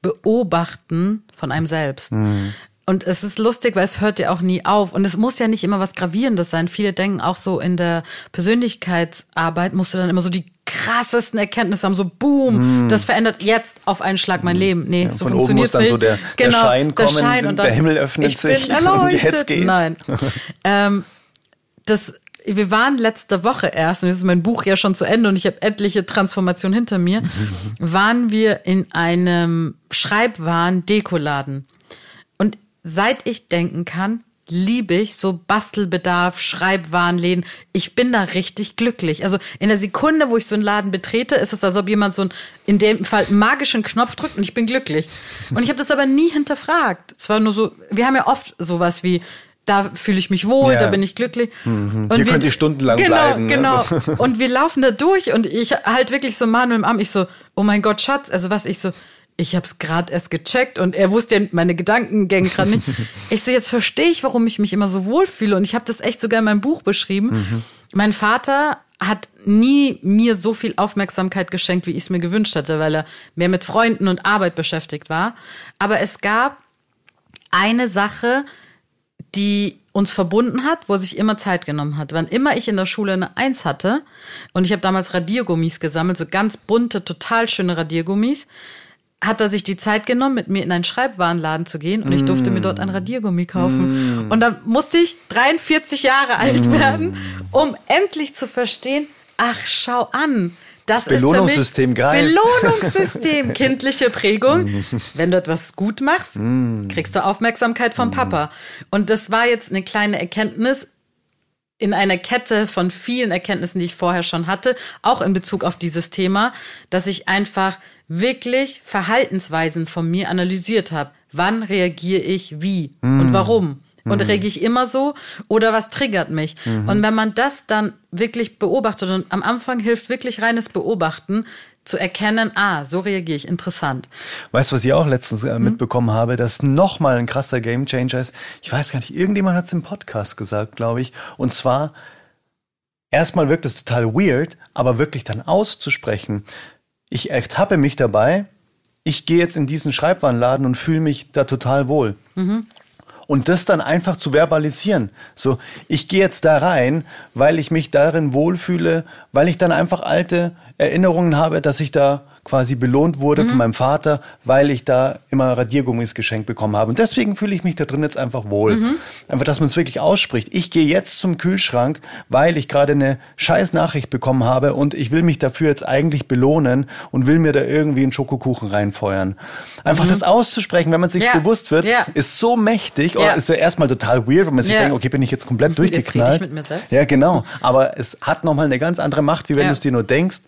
Beobachten von einem selbst. Mhm. Und es ist lustig, weil es hört ja auch nie auf. Und es muss ja nicht immer was Gravierendes sein. Viele denken auch so in der Persönlichkeitsarbeit musst du dann immer so die krassesten Erkenntnisse haben, so boom, mm. das verändert jetzt auf ein Schlag mein Leben. Nee, ja, so. Von oben muss dann so der, genau, der Schein kommen, der, Schein und dann, der Himmel öffnet ich sich. Bin erleuchtet. Jetzt geht's. Nein. ähm, das wir waren letzte Woche erst, und jetzt ist mein Buch ja schon zu Ende und ich habe etliche Transformationen hinter mir, waren wir in einem Schreibwaren-Dekoladen. Und seit ich denken kann, liebe ich so Bastelbedarf, Schreibwarenläden. Ich bin da richtig glücklich. Also in der Sekunde, wo ich so einen Laden betrete, ist es, als ob jemand so einen, in dem Fall magischen Knopf drückt und ich bin glücklich. Und ich habe das aber nie hinterfragt. Es war nur so, wir haben ja oft sowas wie, da fühle ich mich wohl, ja. da bin ich glücklich. Mhm. Und Hier wir, könnt ihr stundenlang genau, bleiben. Genau, also. Und wir laufen da durch und ich halt wirklich so Manuel im Arm, ich so, oh mein Gott, Schatz, also was, ich so, ich habe es gerade erst gecheckt und er wusste ja meine Gedankengänge gerade nicht. ich so, jetzt verstehe ich, warum ich mich immer so wohlfühle und ich habe das echt sogar in meinem Buch beschrieben. Mhm. Mein Vater hat nie mir so viel Aufmerksamkeit geschenkt, wie ich es mir gewünscht hatte, weil er mehr mit Freunden und Arbeit beschäftigt war. Aber es gab eine Sache, die uns verbunden hat, wo er sich immer Zeit genommen hat. Wann immer ich in der Schule eine Eins hatte, und ich habe damals Radiergummis gesammelt, so ganz bunte, total schöne Radiergummis, hat er sich die Zeit genommen, mit mir in einen Schreibwarenladen zu gehen und ich durfte mm. mir dort ein Radiergummi kaufen. Mm. Und dann musste ich 43 Jahre alt mm. werden, um endlich zu verstehen, ach, schau an, das, das Belohnungssystem geil. Belohnungssystem, kindliche Prägung. Wenn du etwas gut machst, mm. kriegst du Aufmerksamkeit vom mm. Papa. Und das war jetzt eine kleine Erkenntnis in einer Kette von vielen Erkenntnissen, die ich vorher schon hatte, auch in Bezug auf dieses Thema, dass ich einfach wirklich Verhaltensweisen von mir analysiert habe. Wann reagiere ich wie und mm. warum? Und mhm. rege ich immer so oder was triggert mich? Mhm. Und wenn man das dann wirklich beobachtet und am Anfang hilft wirklich reines Beobachten, zu erkennen, ah, so reagiere ich, interessant. Weißt du, was ich auch letztens äh, mitbekommen mhm. habe, dass nochmal ein krasser Gamechanger ist? Ich weiß gar nicht, irgendjemand hat es im Podcast gesagt, glaube ich. Und zwar, erstmal wirkt es total weird, aber wirklich dann auszusprechen. Ich ertappe mich dabei, ich gehe jetzt in diesen Schreibwarenladen und fühle mich da total wohl. Mhm. Und das dann einfach zu verbalisieren. So, ich gehe jetzt da rein, weil ich mich darin wohlfühle, weil ich dann einfach alte Erinnerungen habe, dass ich da quasi belohnt wurde mhm. von meinem Vater, weil ich da immer Radiergummis geschenkt bekommen habe. Und deswegen fühle ich mich da drin jetzt einfach wohl. Mhm. Einfach, dass man es wirklich ausspricht. Ich gehe jetzt zum Kühlschrank, weil ich gerade eine scheiß Nachricht bekommen habe und ich will mich dafür jetzt eigentlich belohnen und will mir da irgendwie einen Schokokuchen reinfeuern. Einfach mhm. das auszusprechen, wenn man sich ja. bewusst wird, ja. ist so mächtig. Oder ist ja erstmal total weird, wenn man sich denkt, okay, bin ich jetzt komplett durchgeknallt. Jetzt ich mit mir selbst. Ja, genau. Aber es hat nochmal eine ganz andere Macht, wie wenn du es dir nur denkst,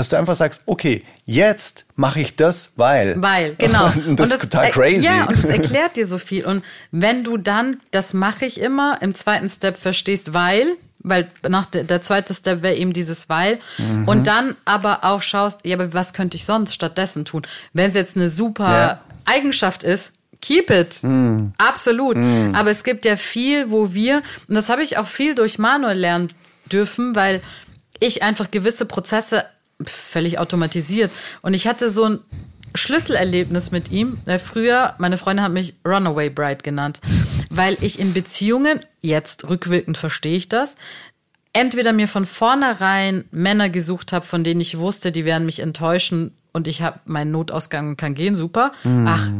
dass du einfach sagst, okay, jetzt mache ich das, weil. Weil, genau. und das, und das ist total crazy. Ja, und das erklärt dir so viel. Und wenn du dann, das mache ich immer, im zweiten Step verstehst, weil, weil nach der, der zweite Step wäre eben dieses weil mhm. und dann aber auch schaust, ja, aber was könnte ich sonst stattdessen tun? Wenn es jetzt eine super ja. Eigenschaft ist, keep it. Mm. Absolut. Mm. Aber es gibt ja viel, wo wir, und das habe ich auch viel durch Manuel lernen dürfen, weil ich einfach gewisse Prozesse völlig automatisiert. Und ich hatte so ein Schlüsselerlebnis mit ihm. Früher, meine Freundin hat mich Runaway Bride genannt, weil ich in Beziehungen, jetzt rückwirkend verstehe ich das, entweder mir von vornherein Männer gesucht habe, von denen ich wusste, die werden mich enttäuschen und ich habe meinen Notausgang und kann gehen, super. Mm. Ach,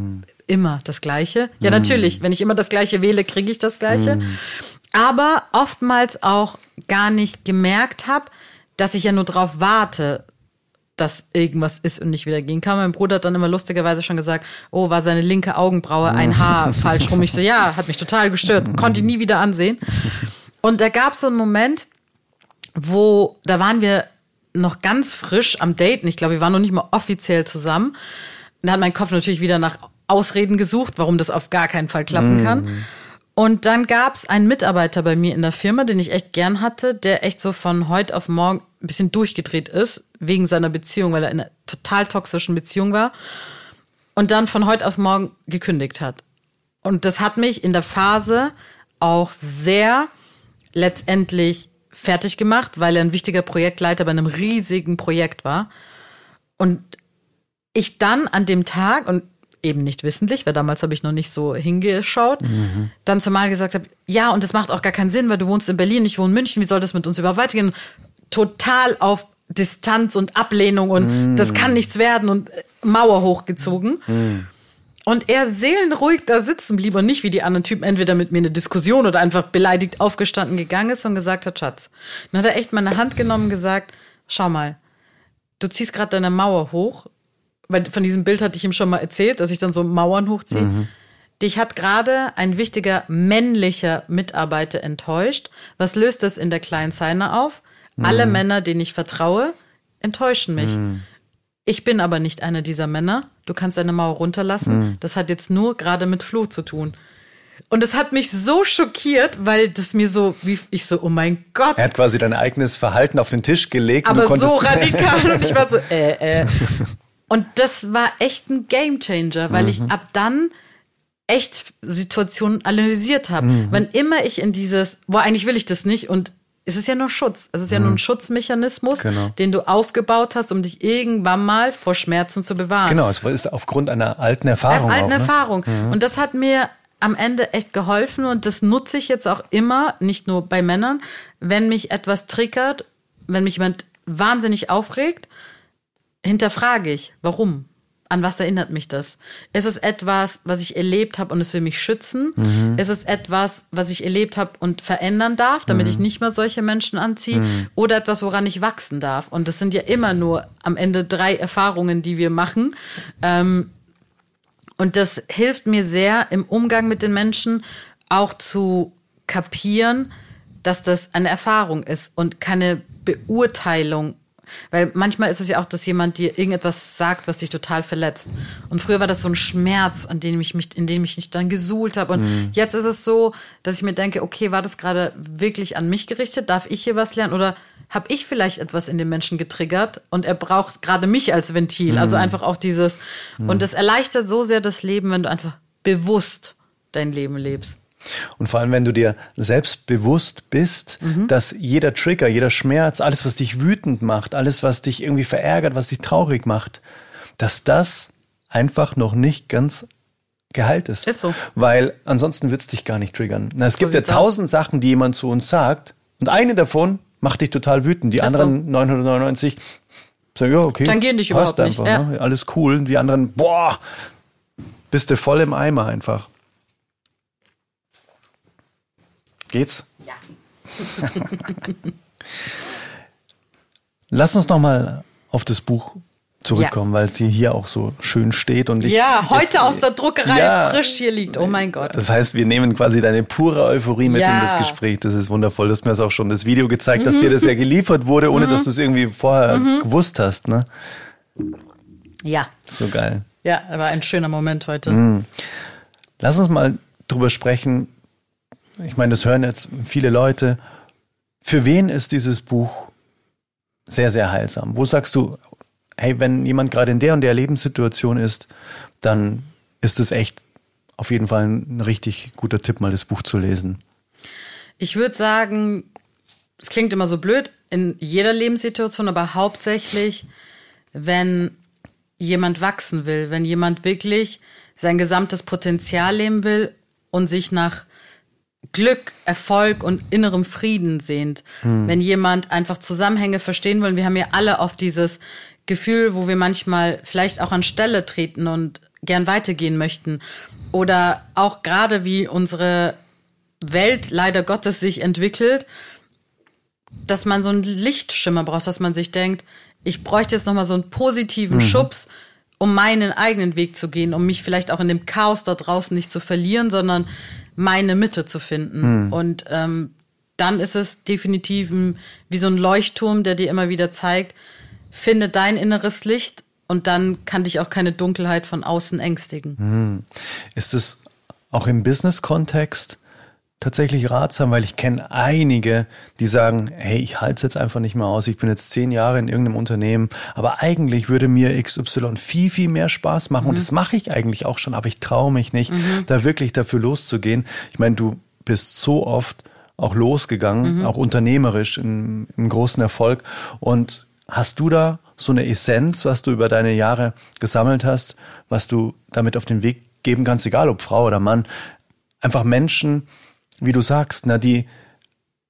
immer das Gleiche. Ja, mm. natürlich, wenn ich immer das Gleiche wähle, kriege ich das Gleiche. Mm. Aber oftmals auch gar nicht gemerkt habe, dass ich ja nur drauf warte, dass irgendwas ist und nicht wieder gehen kann. Mein Bruder hat dann immer lustigerweise schon gesagt, oh, war seine linke Augenbraue ein Haar falsch rum. Ich so, ja, hat mich total gestört, konnte ihn nie wieder ansehen. Und da gab es so einen Moment, wo, da waren wir noch ganz frisch am Daten. Ich glaube, wir waren noch nicht mal offiziell zusammen. Da hat mein Kopf natürlich wieder nach Ausreden gesucht, warum das auf gar keinen Fall klappen kann. Mm. Und dann gab es einen Mitarbeiter bei mir in der Firma, den ich echt gern hatte, der echt so von heute auf morgen ein bisschen durchgedreht ist, wegen seiner Beziehung, weil er in einer total toxischen Beziehung war. Und dann von heute auf morgen gekündigt hat. Und das hat mich in der Phase auch sehr letztendlich fertig gemacht, weil er ein wichtiger Projektleiter bei einem riesigen Projekt war. Und ich dann an dem Tag, und eben nicht wissentlich, weil damals habe ich noch nicht so hingeschaut, mhm. dann zumal gesagt habe, ja, und das macht auch gar keinen Sinn, weil du wohnst in Berlin, ich wohne in München, wie soll das mit uns überhaupt weitergehen? Total auf Distanz und Ablehnung und mhm. das kann nichts werden und äh, Mauer hochgezogen. Mhm. Und er seelenruhig da sitzen blieb und nicht wie die anderen Typen entweder mit mir eine Diskussion oder einfach beleidigt aufgestanden gegangen ist und gesagt hat, Schatz. Dann hat er echt meine Hand genommen und gesagt, schau mal, du ziehst gerade deine Mauer hoch weil von diesem Bild hatte ich ihm schon mal erzählt, dass ich dann so Mauern hochziehe. Mhm. Dich hat gerade ein wichtiger männlicher Mitarbeiter enttäuscht. Was löst das in der kleinen Seine auf? Mhm. Alle Männer, denen ich vertraue, enttäuschen mich. Mhm. Ich bin aber nicht einer dieser Männer. Du kannst deine Mauer runterlassen. Mhm. Das hat jetzt nur gerade mit Fluch zu tun. Und es hat mich so schockiert, weil das mir so, wie ich so, oh mein Gott. Er hat quasi dein eigenes Verhalten auf den Tisch gelegt. Aber so radikal und ich war so, äh, äh. Und das war echt ein Gamechanger, weil mhm. ich ab dann echt Situationen analysiert habe. Mhm. Wann immer ich in dieses, boah, eigentlich will ich das nicht und es ist ja nur Schutz. Es ist ja mhm. nur ein mhm. Schutzmechanismus, genau. den du aufgebaut hast, um dich irgendwann mal vor Schmerzen zu bewahren. Genau, es ist aufgrund einer alten Erfahrung. Einer alten auch, ne? Erfahrung. Mhm. Und das hat mir am Ende echt geholfen und das nutze ich jetzt auch immer, nicht nur bei Männern, wenn mich etwas triggert, wenn mich jemand wahnsinnig aufregt, hinterfrage ich, warum? An was erinnert mich das? Ist es etwas, was ich erlebt habe und es will mich schützen? Mhm. Ist es etwas, was ich erlebt habe und verändern darf, damit mhm. ich nicht mehr solche Menschen anziehe? Mhm. Oder etwas, woran ich wachsen darf? Und das sind ja immer nur am Ende drei Erfahrungen, die wir machen. Ähm, und das hilft mir sehr im Umgang mit den Menschen auch zu kapieren, dass das eine Erfahrung ist und keine Beurteilung weil manchmal ist es ja auch, dass jemand dir irgendetwas sagt, was dich total verletzt. Und früher war das so ein Schmerz, an dem ich mich, in dem ich mich dann gesuhlt habe. Und mhm. jetzt ist es so, dass ich mir denke, okay, war das gerade wirklich an mich gerichtet? Darf ich hier was lernen? Oder habe ich vielleicht etwas in dem Menschen getriggert und er braucht gerade mich als Ventil? Also mhm. Also einfach auch dieses. Mhm. Und es erleichtert so sehr das Leben, wenn du einfach bewusst dein Leben lebst. Und vor allem, wenn du dir selbst bewusst bist, mhm. dass jeder Trigger, jeder Schmerz, alles, was dich wütend macht, alles, was dich irgendwie verärgert, was dich traurig macht, dass das einfach noch nicht ganz geheilt ist. Ist so. Weil ansonsten wird es dich gar nicht triggern. Na, es gibt ja sieht's aus. tausend Sachen, die jemand zu uns sagt und eine davon macht dich total wütend. Die Ist anderen 999 sagen, ja, okay. Tangieren dich passt überhaupt nicht, einfach, Ne? Alles cool. Und die anderen, boah, bist du voll im Eimer einfach. Geht's? Ja. Lass uns noch mal auf das Buch zurückkommen, weil es hier, hier auch so schön steht und ich Ja, heute jetzt- aus der Druckerei Ja. frisch hier liegt. Oh mein Gott. Das heißt, wir nehmen quasi deine pure Euphorie mit Ja. in das Gespräch. Das ist wundervoll. Du hast mir das auch schon das Video gezeigt, Mhm. dass dir das ja geliefert wurde, ohne dass du es irgendwie vorher gewusst hast. Ne? Ja, So geil. ja, war ein schöner Moment heute. Lass uns mal drüber sprechen. Ich meine, das hören jetzt viele Leute. Für wen ist dieses Buch sehr, sehr heilsam? Wo sagst du, hey, wenn jemand gerade in der und der Lebenssituation ist, dann ist es echt auf jeden Fall ein richtig guter Tipp, mal das Buch zu lesen. Ich würde sagen, es klingt immer so blöd, in jeder Lebenssituation, aber hauptsächlich, wenn jemand wachsen will, wenn jemand wirklich sein gesamtes Potenzial leben will und sich nach Glück, Erfolg und innerem Frieden sehnt. Wenn jemand einfach Zusammenhänge verstehen will, wir haben ja alle oft dieses Gefühl, wo wir manchmal vielleicht auch an Stelle treten und gern weitergehen möchten. Oder auch gerade wie unsere Welt leider Gottes sich entwickelt, dass man so einen Lichtschimmer braucht, dass man sich denkt, ich bräuchte jetzt nochmal so einen positiven Schubs, um meinen eigenen Weg zu gehen, um mich vielleicht auch in dem Chaos da draußen nicht zu verlieren, sondern meine Mitte zu finden. Und ähm, dann ist es definitiv ein, wie so ein Leuchtturm, der dir immer wieder zeigt, finde dein inneres Licht und dann kann dich auch keine Dunkelheit von außen ängstigen. Ist es auch im Business-Kontext tatsächlich ratsam, weil ich kenne einige, die sagen, hey, ich halte es jetzt einfach nicht mehr aus, ich bin jetzt zehn Jahre in irgendeinem Unternehmen, aber eigentlich würde mir XY viel, viel mehr Spaß machen. Und das mache ich eigentlich auch schon, aber ich traue mich nicht, da wirklich dafür loszugehen. Ich meine, du bist so oft auch losgegangen, auch unternehmerisch im, im großen Erfolg. Und hast du da so eine Essenz, was du über deine Jahre gesammelt hast, was du damit auf den Weg geben kannst, egal ob Frau oder Mann, einfach Menschen, wie du sagst, na, die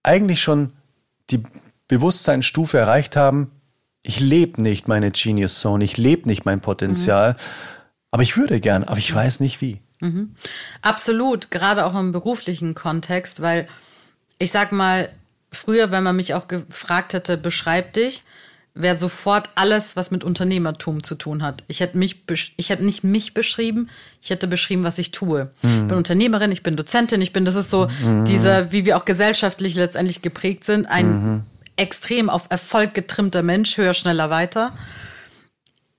eigentlich schon die Bewusstseinsstufe erreicht haben, ich lebe nicht meine Genius Zone, ich lebe nicht mein Potenzial, aber ich würde gern, aber ich weiß nicht wie. Absolut, gerade auch im beruflichen Kontext, weil ich sag mal, früher, wenn man mich auch gefragt hätte, beschreib dich, wäre sofort alles, was mit Unternehmertum zu tun hat. Ich hätte mich, ich hätte nicht mich beschrieben, ich hätte beschrieben, was ich tue. Ich bin Unternehmerin, ich bin Dozentin, ich bin, das ist so dieser, wie wir auch gesellschaftlich letztendlich geprägt sind, ein extrem auf Erfolg getrimmter Mensch, höher, schneller, weiter.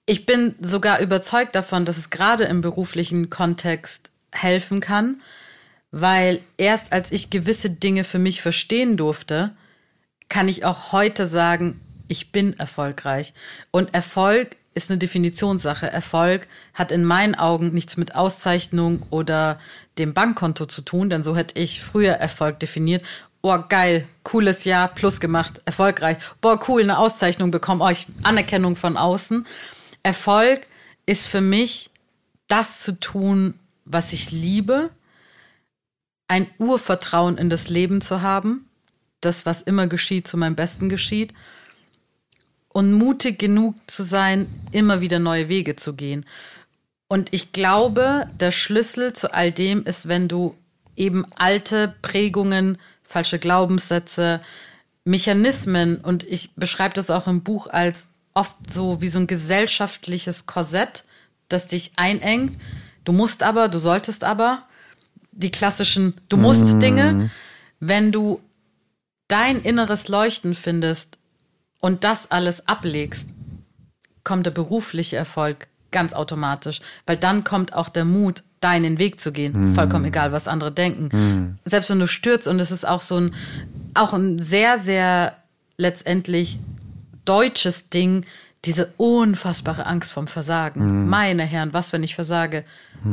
Ich bin sogar überzeugt davon, dass es gerade im beruflichen Kontext helfen kann, weil erst als ich gewisse Dinge für mich verstehen durfte, kann ich auch heute sagen, ich bin erfolgreich. Und Erfolg ist eine Definitionssache. Erfolg hat in meinen Augen nichts mit Auszeichnung oder dem Bankkonto zu tun, denn so hätte ich früher Erfolg definiert. Oh, geil, cooles Jahr, plus gemacht, erfolgreich. Boah, cool, eine Auszeichnung bekommen, oh, Anerkennung von außen. Erfolg ist für mich, das zu tun, was ich liebe, ein Urvertrauen in das Leben zu haben, das, was immer geschieht, zu meinem Besten geschieht und mutig genug zu sein, immer wieder neue Wege zu gehen. Und ich glaube, der Schlüssel zu all dem ist, wenn du eben alte Prägungen, falsche Glaubenssätze, Mechanismen, und ich beschreibe das auch im Buch als oft so wie so ein gesellschaftliches Korsett, das dich einengt. Du musst aber, du solltest aber, die klassischen, du musst Dinge, wenn du dein inneres Leuchten findest und das alles ablegst, kommt der berufliche Erfolg ganz automatisch, weil dann kommt auch der Mut, deinen Weg zu gehen, vollkommen egal, was andere denken. Selbst wenn du stürzt und es ist auch so ein, auch ein sehr, sehr letztendlich deutsches Ding, diese unfassbare Angst vom Versagen. Meine Herren, was, wenn ich versage?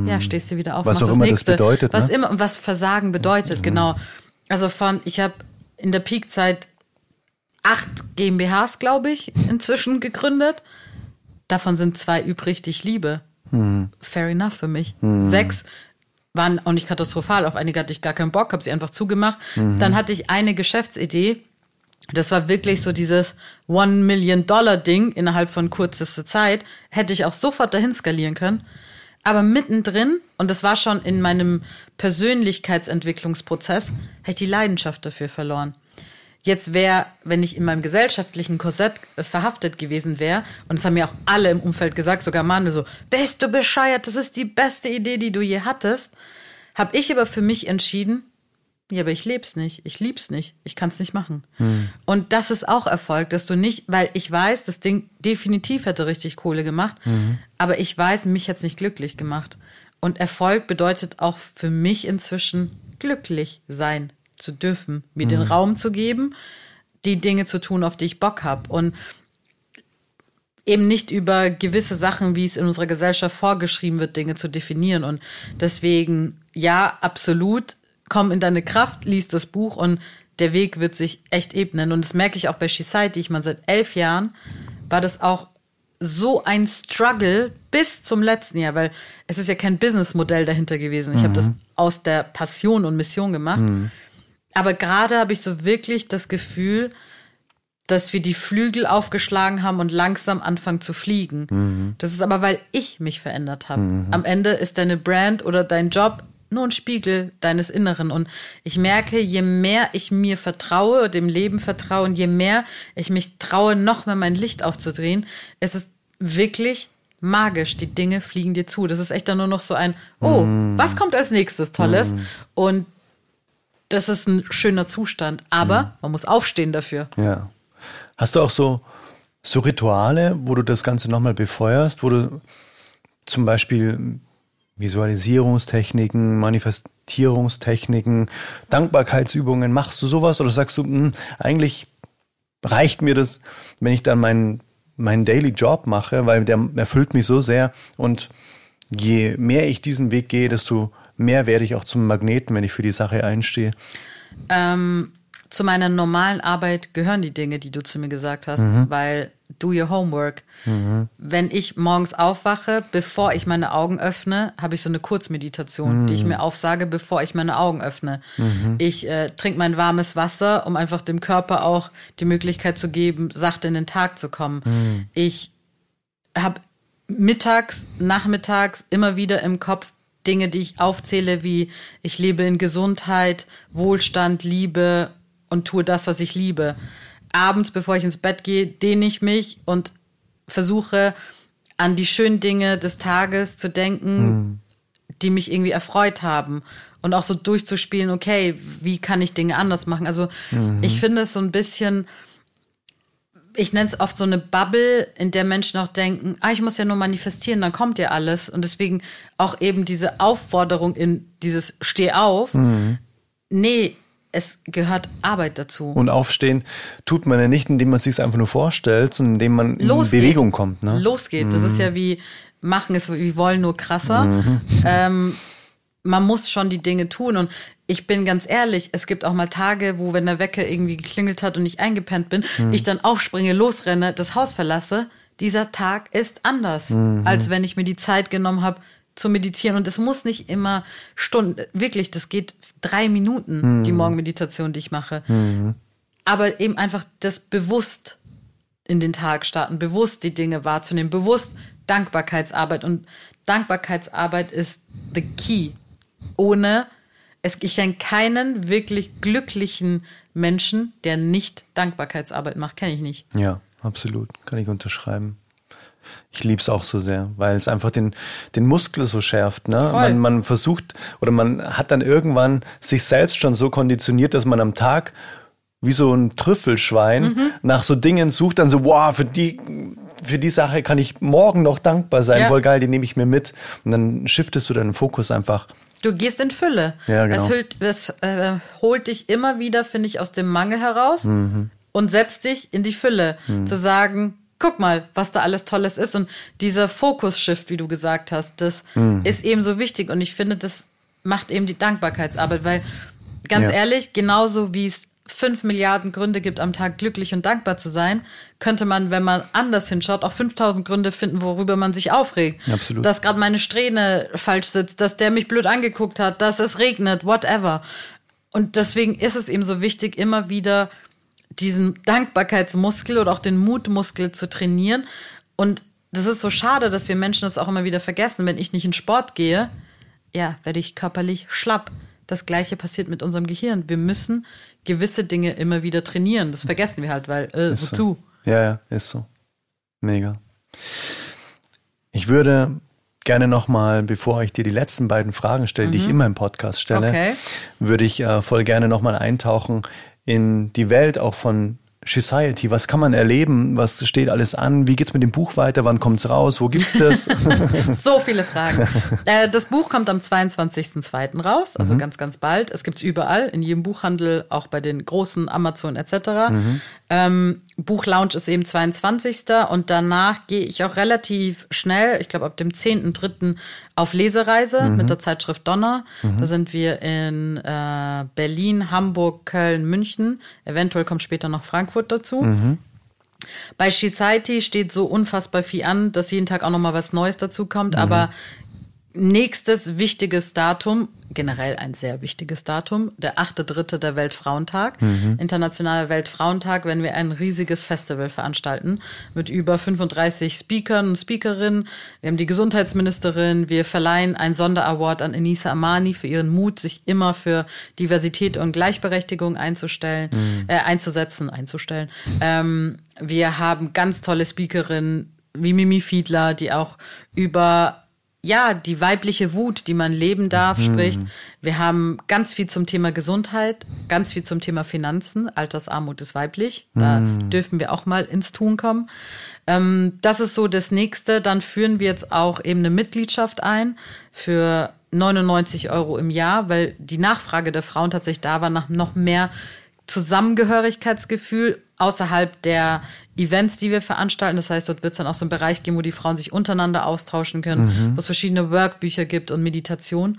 Ja, stehst du wieder auf, Was machst auch immer das nächste. bedeutet, Was ne? immer, was Versagen bedeutet, genau. Also von, ich habe in der Peakzeit acht GmbHs, glaube ich, inzwischen gegründet. Davon sind zwei übrig, die ich liebe. fair enough für mich. Sechs waren auch nicht katastrophal. Auf einige hatte ich gar keinen Bock, habe sie einfach zugemacht. Dann hatte ich eine Geschäftsidee. Das war wirklich so dieses One Million Dollar Ding innerhalb von kürzester Zeit. Hätte ich auch sofort dahin skalieren können. Aber mittendrin, und das war schon in meinem Persönlichkeitsentwicklungsprozess, hätte ich die Leidenschaft dafür verloren. Jetzt wäre, wenn ich in meinem gesellschaftlichen Korsett äh, verhaftet gewesen wäre, und das haben mir auch alle im Umfeld gesagt, sogar Mane so, bist du bescheuert, das ist die beste Idee, die du je hattest, habe ich aber für mich entschieden, ja, aber ich leb's nicht, ich lieb's nicht, ich kann's nicht machen. Und das ist auch Erfolg, dass du nicht, weil ich weiß, das Ding definitiv hätte richtig Kohle gemacht, aber ich weiß, mich hat's nicht glücklich gemacht. Und Erfolg bedeutet auch für mich inzwischen glücklich sein zu dürfen, mir den Raum zu geben, die Dinge zu tun, auf die ich Bock habe und eben nicht über gewisse Sachen, wie es in unserer Gesellschaft vorgeschrieben wird, Dinge zu definieren. Und deswegen, ja, absolut, komm in deine Kraft, lies das Buch und der Weg wird sich echt ebnen. Und das merke ich auch bei Shisai, die ich mal seit elf Jahren, war das auch so ein Struggle bis zum letzten Jahr, weil es ist ja kein Businessmodell dahinter gewesen. Ich habe das aus der Passion und Mission gemacht. Aber gerade habe ich so wirklich das Gefühl, dass wir die Flügel aufgeschlagen haben und langsam anfangen zu fliegen. Das ist aber, weil ich mich verändert habe. Am Ende ist deine Brand oder dein Job nur ein Spiegel deines Inneren. Und ich merke, je mehr ich mir vertraue, dem Leben vertraue, und je mehr ich mich traue, noch mehr mein Licht aufzudrehen, es ist wirklich magisch. Die Dinge fliegen dir zu. Das ist echt dann nur noch so ein, oh, was kommt als nächstes Tolles? Und das ist ein schöner Zustand. Aber man muss aufstehen dafür. Ja. Hast du auch so, so Rituale, wo du das Ganze nochmal befeuerst, wo du zum Beispiel Visualisierungstechniken, Manifestierungstechniken, Dankbarkeitsübungen, machst du sowas oder sagst du, mh, eigentlich reicht mir das, wenn ich dann meinen meinen Daily Job mache, weil der erfüllt mich so sehr und je mehr ich diesen Weg gehe, desto mehr werde ich auch zum Magneten, wenn ich für die Sache einstehe. Ähm, zu meiner normalen Arbeit gehören die Dinge, die du zu mir gesagt hast, weil do your homework. Wenn ich morgens aufwache, bevor ich meine Augen öffne, habe ich so eine Kurzmeditation, die ich mir aufsage, bevor ich meine Augen öffne. Ich äh, trinke mein warmes Wasser, um einfach dem Körper auch die Möglichkeit zu geben, sachte in den Tag zu kommen. Ich habe mittags, nachmittags immer wieder im Kopf Dinge, die ich aufzähle, wie ich lebe in Gesundheit, Wohlstand, Liebe und tue das, was ich liebe. Abends, bevor ich ins Bett gehe, dehne ich mich und versuche an die schönen Dinge des Tages zu denken, die mich irgendwie erfreut haben. Und auch so durchzuspielen, okay, wie kann ich Dinge anders machen? Also ich finde es so ein bisschen, ich nenne es oft so eine Bubble, in der Menschen auch denken, ah, ich muss ja nur manifestieren, dann kommt ja alles. Und deswegen auch eben diese Aufforderung in dieses Steh auf. Nee, es gehört Arbeit dazu. Und aufstehen tut man ja nicht, indem man sich einfach nur vorstellt, sondern indem man in Los Bewegung geht. kommt. Ne? Los geht. Das ist ja wie machen es wie wollen, nur krasser. Ähm, man muss schon die Dinge tun. Und ich bin ganz ehrlich, es gibt auch mal Tage, wo, wenn der Wecker irgendwie geklingelt hat und ich eingepennt bin, ich dann aufspringe, losrenne, das Haus verlasse. Dieser Tag ist anders, als wenn ich mir die Zeit genommen habe, zu meditieren. Und es muss nicht immer Stunden, wirklich, das geht drei Minuten, die Morgenmeditation, die ich mache. Aber eben einfach das bewusst in den Tag starten, bewusst die Dinge wahrzunehmen, bewusst Dankbarkeitsarbeit. Und Dankbarkeitsarbeit ist the key. Ohne, es, ich kenne keinen wirklich glücklichen Menschen, der nicht Dankbarkeitsarbeit macht. Kenne ich nicht. Ja, absolut. Kann ich unterschreiben. Ich liebe es auch so sehr, weil es einfach den, den Muskel so schärft. Ne? Man, man versucht oder man hat dann irgendwann sich selbst schon so konditioniert, dass man am Tag wie so ein Trüffelschwein Mhm. nach so Dingen sucht, dann so, wow, für die, für die Sache kann ich morgen noch dankbar sein, Ja. voll geil, die nehme ich mir mit. Und dann shiftest du deinen Fokus einfach. Du gehst in Fülle. Ja, genau. Es, hüllt, es äh, holt dich immer wieder, finde ich, aus dem Mangel heraus Mhm. und setzt dich in die Fülle. Zu sagen, guck mal, was da alles Tolles ist. Und dieser Fokus-Shift, wie du gesagt hast, das Mhm. ist eben so wichtig. Und ich finde, das macht eben die Dankbarkeitsarbeit, weil ganz Ja. ehrlich, genauso wie es fünf Milliarden Gründe gibt, am Tag glücklich und dankbar zu sein, könnte man, wenn man anders hinschaut, auch 5000 Gründe finden, worüber man sich aufregt. Absolut. Dass gerade meine Strähne falsch sitzt, dass der mich blöd angeguckt hat, dass es regnet, whatever. Und deswegen ist es eben so wichtig, immer wieder diesen Dankbarkeitsmuskel oder auch den Mutmuskel zu trainieren. Und das ist so schade, dass wir Menschen das auch immer wieder vergessen. Wenn ich nicht in Sport gehe, ja, werde ich körperlich schlapp. Das gleiche passiert mit unserem Gehirn. Wir müssen gewisse Dinge immer wieder trainieren. Das vergessen wir halt, weil äh, Ist wozu? So. Ja, ja, ist so. Mega. Ich würde gerne nochmal, bevor ich dir die letzten beiden Fragen stelle, die ich immer im Podcast stelle, Okay. würde ich äh, voll gerne nochmal eintauchen in die Welt auch von Society. Was kann man erleben? Was steht alles an? Wie geht's mit dem Buch weiter? Wann kommt's raus? Wo gibt's das? So viele Fragen. äh, das Buch kommt am 22.02. raus, also Mhm. ganz, ganz bald. Es gibt's überall, in jedem Buchhandel, auch bei den großen Amazon etc. Mhm. Ähm, Buchlaunch ist eben 22. Und danach gehe ich auch relativ schnell, ich glaube ab dem 10.03. auf Lesereise Mhm. mit der Zeitschrift Donner. Da sind wir in äh, Berlin, Hamburg, Köln, München. Eventuell kommt später noch Frankfurt dazu. Bei Society steht so unfassbar viel an, dass jeden Tag auch noch mal was Neues dazu kommt. Aber nächstes wichtiges Datum, generell ein sehr wichtiges Datum, der 8.3. der Weltfrauentag, Internationaler Weltfrauentag, wenn wir ein riesiges Festival veranstalten mit über 35 Speakern und Speakerinnen. Wir haben die Gesundheitsministerin, wir verleihen einen Sonderaward an Enisa Amani für ihren Mut, sich immer für Diversität und Gleichberechtigung einzustellen, äh, einzusetzen, einzustellen. Ähm, wir haben ganz tolle Speakerinnen wie Mimi Fiedler, die auch über ja, die weibliche Wut, die man leben darf, spricht. Wir haben ganz viel zum Thema Gesundheit, ganz viel zum Thema Finanzen. Altersarmut ist weiblich. Da dürfen wir auch mal ins Tun kommen. Ähm, das ist so das Nächste. Dann führen wir jetzt auch eben eine Mitgliedschaft ein für 99 Euro im Jahr, weil die Nachfrage der Frauen tatsächlich da war nach noch mehr Zusammengehörigkeitsgefühl außerhalb der Events, die wir veranstalten. Das heißt, dort wird es dann auch so einen Bereich geben, wo die Frauen sich untereinander austauschen können, wo es verschiedene Workbücher gibt und Meditation.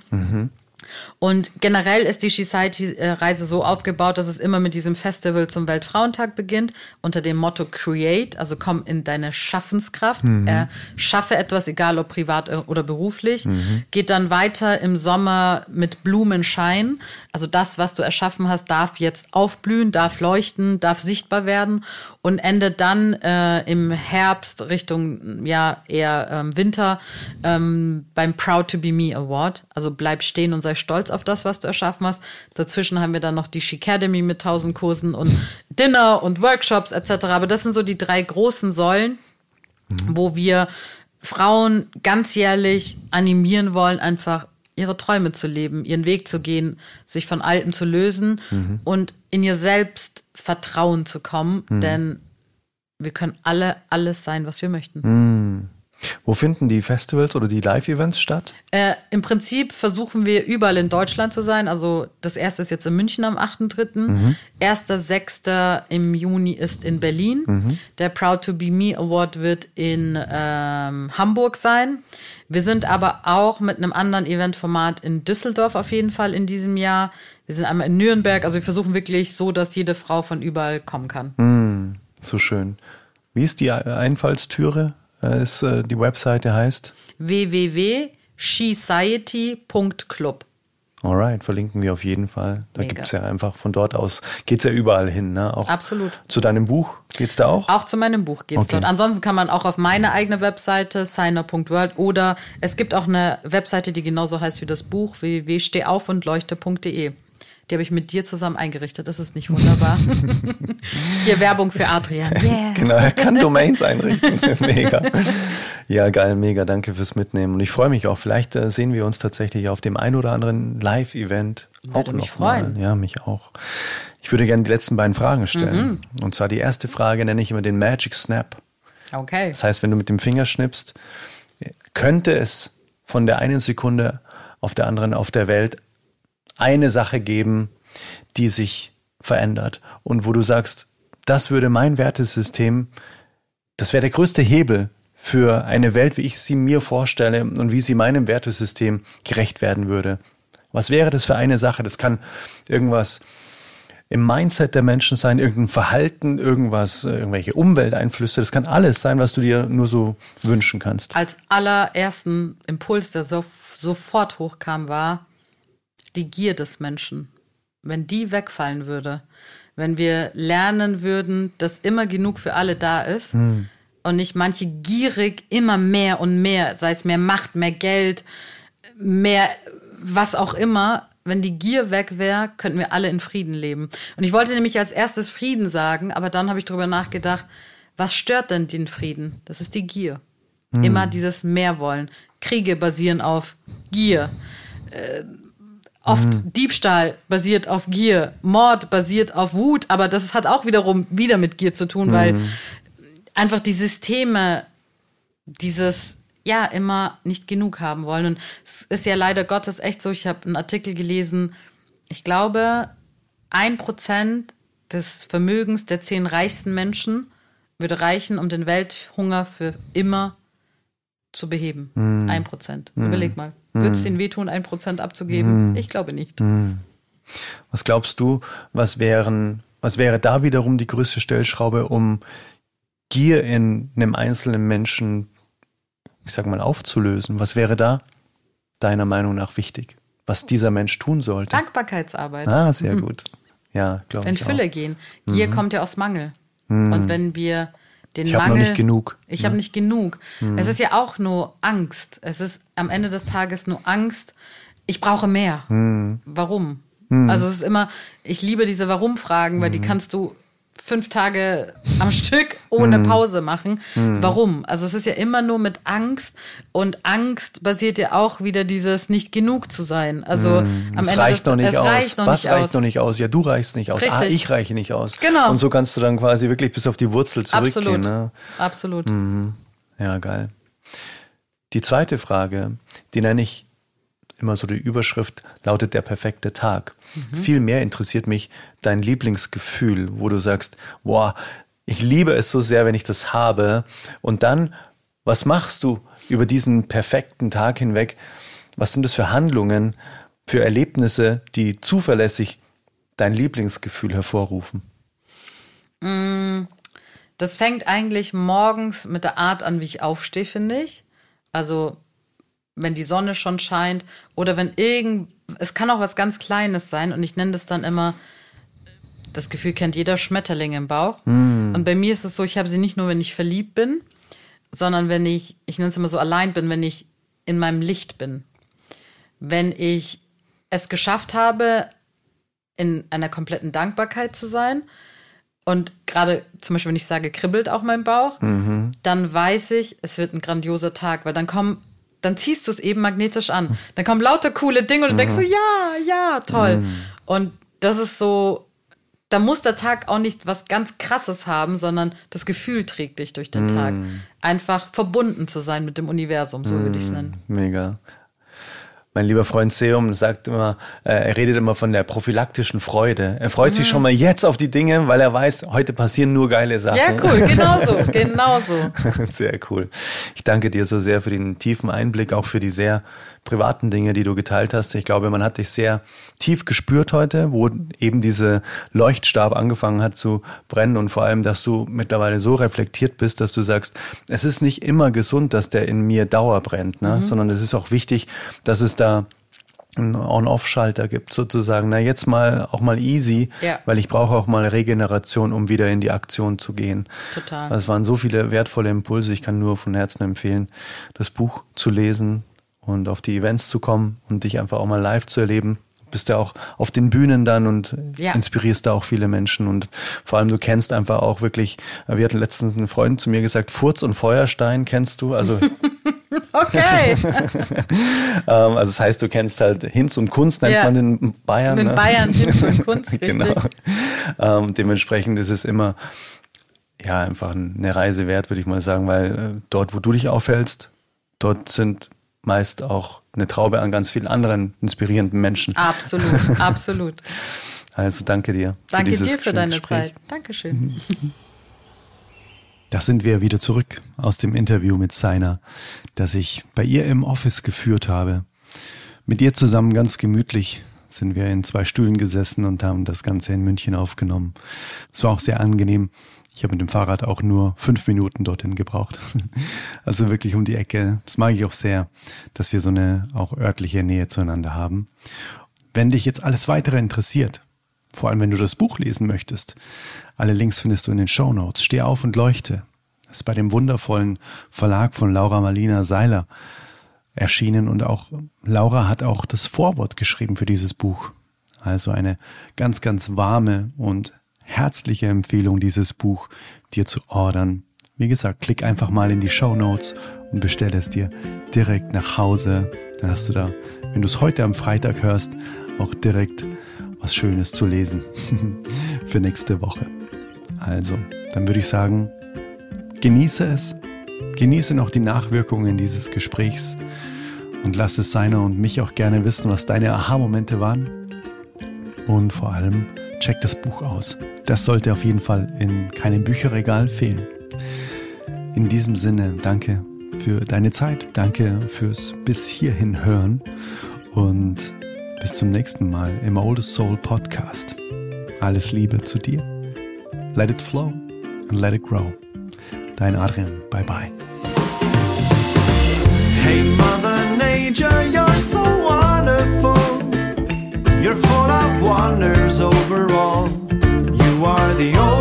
Und generell ist die Society-Reise so aufgebaut, dass es immer mit diesem Festival zum Weltfrauentag beginnt, unter dem Motto Create, also komm in deine Schaffenskraft, äh, schaffe etwas, egal ob privat oder beruflich. Geht dann weiter im Sommer mit Blumenschein, also das, was du erschaffen hast, darf jetzt aufblühen, darf leuchten, darf sichtbar werden und endet dann äh, im Herbst Richtung ja eher ähm, Winter ähm, beim Proud to Be Me Award. Also bleib stehen und sei stolz auf das, was du erschaffen hast. Dazwischen haben wir dann noch die Academy mit tausend Kursen und Dinner und Workshops etc. Aber das sind so die drei großen Säulen, wo wir Frauen ganzjährlich animieren wollen, einfach ihre Träume zu leben, ihren Weg zu gehen, sich von Alten zu lösen und in ihr selbst Vertrauen zu kommen, denn wir können alle alles sein, was wir möchten. Wo finden die Festivals oder die Live-Events statt? Äh, Im Prinzip versuchen wir überall in Deutschland zu sein. Also das erste ist jetzt in München am 8.3. Erster, sechster im Juni ist in Berlin. Der Proud to Be Me Award wird in ähm, Hamburg sein. Wir sind aber auch mit einem anderen Eventformat in Düsseldorf auf jeden Fall in diesem Jahr. Wir sind einmal in Nürnberg. Also wir versuchen wirklich so, dass jede Frau von überall kommen kann. So schön. Wie ist die Einfallstüre? Äh, Ist, äh, die Webseite heißt? www.shesociety.club. Alright, verlinken wir auf jeden Fall. Da Mega. gibt's ja einfach von dort aus, geht's ja überall hin, ne? Auch Absolut. Zu deinem Buch geht's da auch? Auch zu meinem Buch geht's Okay. dort. Ansonsten kann man auch auf meine eigene Webseite signer.world oder es gibt auch eine Webseite, die genauso heißt wie das Buch, www.stehaufundleuchte.de. Die habe ich mit dir zusammen eingerichtet. Das ist nicht wunderbar. Hier Werbung für Adrian. Yeah. Genau, er kann Domains einrichten. mega. Ja, geil, mega. Danke fürs Mitnehmen. Und ich freue mich auch. Vielleicht äh, sehen wir uns tatsächlich auf dem ein oder anderen Live-Event. Würde auch mich noch freuen. Mal. Ja, mich auch. Ich würde gerne die letzten beiden Fragen stellen. Mhm. Und zwar die erste Frage nenne ich immer den Magic Snap. Okay. Das heißt, wenn du mit dem Finger schnippst, könnte es von der einen Sekunde auf der anderen auf der Welt eine Sache geben, die sich verändert und wo du sagst, das würde mein Wertesystem, das wäre der größte Hebel für eine Welt, wie ich sie mir vorstelle und wie sie meinem Wertesystem gerecht werden würde. Was wäre das für eine Sache? Das kann irgendwas im Mindset der Menschen sein, irgendein Verhalten, irgendwas, irgendwelche Umwelteinflüsse. Das kann alles sein, was du dir nur so wünschen kannst. Als allerersten Impuls, der so, sofort hochkam, war die Gier des Menschen. Wenn die wegfallen würde, wenn wir lernen würden, dass immer genug für alle da ist hm. und nicht manche gierig immer mehr und mehr, sei es mehr Macht, mehr Geld, mehr was auch immer, wenn die Gier weg wäre, könnten wir alle in Frieden leben. Und ich wollte nämlich als erstes Frieden sagen, aber dann habe ich darüber nachgedacht, was stört denn den Frieden? Das ist die Gier. Hm. Immer dieses Mehrwollen. Kriege basieren auf Gier. Äh, oft hm. Diebstahl basiert auf Gier. Mord basiert auf Wut, aber das hat auch wiederum wieder mit Gier zu tun, hm. weil einfach die Systeme, dieses ja immer nicht genug haben wollen. Und es ist ja leider Gottes echt so, ich habe einen Artikel gelesen, ich glaube, ein Prozent des Vermögens der zehn reichsten Menschen würde reichen, um den Welthunger für immer zu beheben. Mm. Ein Prozent. Mm. Überleg mal. Mm. Würde es den wehtun, ein Prozent abzugeben? Mm. Ich glaube nicht. Mm. Was glaubst du, was wären, was wäre da wiederum die größte Stellschraube, um Gier in einem einzelnen Menschen ich sag mal, aufzulösen? Was wäre da deiner Meinung nach wichtig? Was dieser Mensch tun sollte? Dankbarkeitsarbeit. Ah, sehr mhm. gut. Ja, glaube ich. In Fülle auch. gehen. Gier mhm. kommt ja aus Mangel. Mhm. Und wenn wir den ich habe noch nicht genug. Ich ja. habe nicht genug. Mhm. Es ist ja auch nur Angst. Es ist am Ende des Tages nur Angst. Ich brauche mehr. Mhm. Warum? Mhm. Also es ist immer, ich liebe diese Warum-Fragen, weil die kannst du fünf Tage am Stück ohne mhm. Pause machen. Mm. Warum? Also es ist ja immer nur mit Angst und Angst basiert ja auch wieder dieses nicht genug zu sein. Also mm. am es Ende reicht des, noch nicht es aus. reicht noch Was nicht reicht aus. noch nicht aus? Ja, du reichst nicht aus. Ah, Richtig. Ah, ich reiche nicht aus. Genau. Und so kannst du dann quasi wirklich bis auf die Wurzel zurückgehen. Absolut. Ne? Absolut. Mhm. Ja, geil. Die zweite Frage, die nenne ich immer so die Überschrift lautet der perfekte Tag. Mhm. Viel mehr interessiert mich dein Lieblingsgefühl, wo du sagst, boah, ich liebe es so sehr, wenn ich das habe. Und dann, was machst du über diesen perfekten Tag hinweg? Was sind das für Handlungen, für Erlebnisse, die zuverlässig dein Lieblingsgefühl hervorrufen? Mm, das fängt eigentlich morgens mit der Art an, wie ich aufstehe, finde ich. Also wenn die Sonne schon scheint oder wenn irgend, es kann auch was ganz Kleines sein und ich nenne das dann immer, das Gefühl kennt jeder Schmetterling im Bauch. Mm. Und bei mir ist es so, ich habe sie nicht nur, wenn ich verliebt bin, sondern wenn ich, ich nenne es immer so allein bin, wenn ich in meinem Licht bin. Wenn ich es geschafft habe, in einer kompletten Dankbarkeit zu sein. Und gerade zum Beispiel, wenn ich sage, kribbelt auch mein Bauch, mhm. dann weiß ich, es wird ein grandioser Tag, weil dann kommen dann ziehst du es eben magnetisch an. Dann kommen lauter coole Dinge und du denkst so, mhm. ja, ja, toll. Mhm. Und das ist so, da muss der Tag auch nicht was ganz Krasses haben, sondern das Gefühl trägt dich durch den mm. Tag. Einfach verbunden zu sein mit dem Universum, so mm. würde ich es nennen. Mega. Mein lieber Freund Seum sagt immer, äh, er redet immer von der prophylaktischen Freude. Er freut mhm. sich schon mal jetzt auf die Dinge, weil er weiß, heute passieren nur geile Sachen. Ja, cool, genau so, genau so. Sehr cool. Ich danke dir so sehr für den tiefen Einblick, auch für die sehr privaten Dinge, die du geteilt hast. Ich glaube, man hat dich sehr tief gespürt heute, wo eben diese Leuchtstab angefangen hat zu brennen und vor allem, dass du mittlerweile so reflektiert bist, dass du sagst, es ist nicht immer gesund, dass der in mir Dauer brennt, ne? Mhm. sondern es ist auch wichtig, dass es da einen On-Off-Schalter gibt, sozusagen. Na, jetzt mal auch mal easy, ja. weil ich brauche auch mal Regeneration, um wieder in die Aktion zu gehen. Total. Es waren so viele wertvolle Impulse. Ich kann nur von Herzen empfehlen, das Buch zu lesen, und auf die Events zu kommen und dich einfach auch mal live zu erleben. Bist ja auch auf den Bühnen dann und ja. inspirierst da auch viele Menschen und vor allem du kennst einfach auch wirklich, wir hatten letztens einen Freund zu mir gesagt, Furz und Feuerstein kennst du, also Okay. ähm, also das heißt, du kennst halt Hinz und Kunst, nennt ja. man in Bayern. In ne? Bayern Hinz und Kunst, genau. Ähm, dementsprechend ist es immer ja einfach eine Reise wert, würde ich mal sagen, weil äh, dort, wo du dich aufhältst, dort sind meist auch eine Traube an ganz vielen anderen inspirierenden Menschen. Absolut, absolut. Also danke dir. Danke dir für deine Gespräch. Zeit. Dankeschön. Da sind wir wieder zurück aus dem Interview mit Seiner, das ich bei ihr im Office geführt habe. Mit ihr zusammen ganz gemütlich sind wir in zwei Stühlen gesessen und haben das Ganze in München aufgenommen. Es war auch sehr angenehm. Ich habe mit dem Fahrrad auch nur fünf Minuten dorthin gebraucht. Also wirklich um die Ecke. Das mag ich auch sehr, dass wir so eine auch örtliche Nähe zueinander haben. Wenn dich jetzt alles weitere interessiert, vor allem wenn du das Buch lesen möchtest, alle Links findest du in den Show Notes. Steh auf und leuchte. Das ist bei dem wundervollen Verlag von Laura Marlina Seiler erschienen und auch Laura hat auch das Vorwort geschrieben für dieses Buch. Also eine ganz, ganz warme und herzliche Empfehlung, dieses Buch dir zu ordern. Wie gesagt, klick einfach mal in die Show Notes und bestell es dir direkt nach Hause. Dann hast du da, wenn du es heute am Freitag hörst, auch direkt was Schönes zu lesen für nächste Woche. Also, dann würde ich sagen, genieße es, genieße noch die Nachwirkungen dieses Gesprächs und lass es seiner und mich auch gerne wissen, was deine Aha-Momente waren. Und vor allem, check das Buch aus. Das sollte auf jeden Fall in keinem Bücherregal fehlen. In diesem Sinne, danke für deine Zeit, danke fürs bis hierhin hören und bis zum nächsten Mal im Oldest Soul Podcast. Alles Liebe zu dir. Let it flow and let it grow. Dein Adrian. Bye bye. Hey Mother Nature, you're so wonderful. You're full of wonders overall. You are the only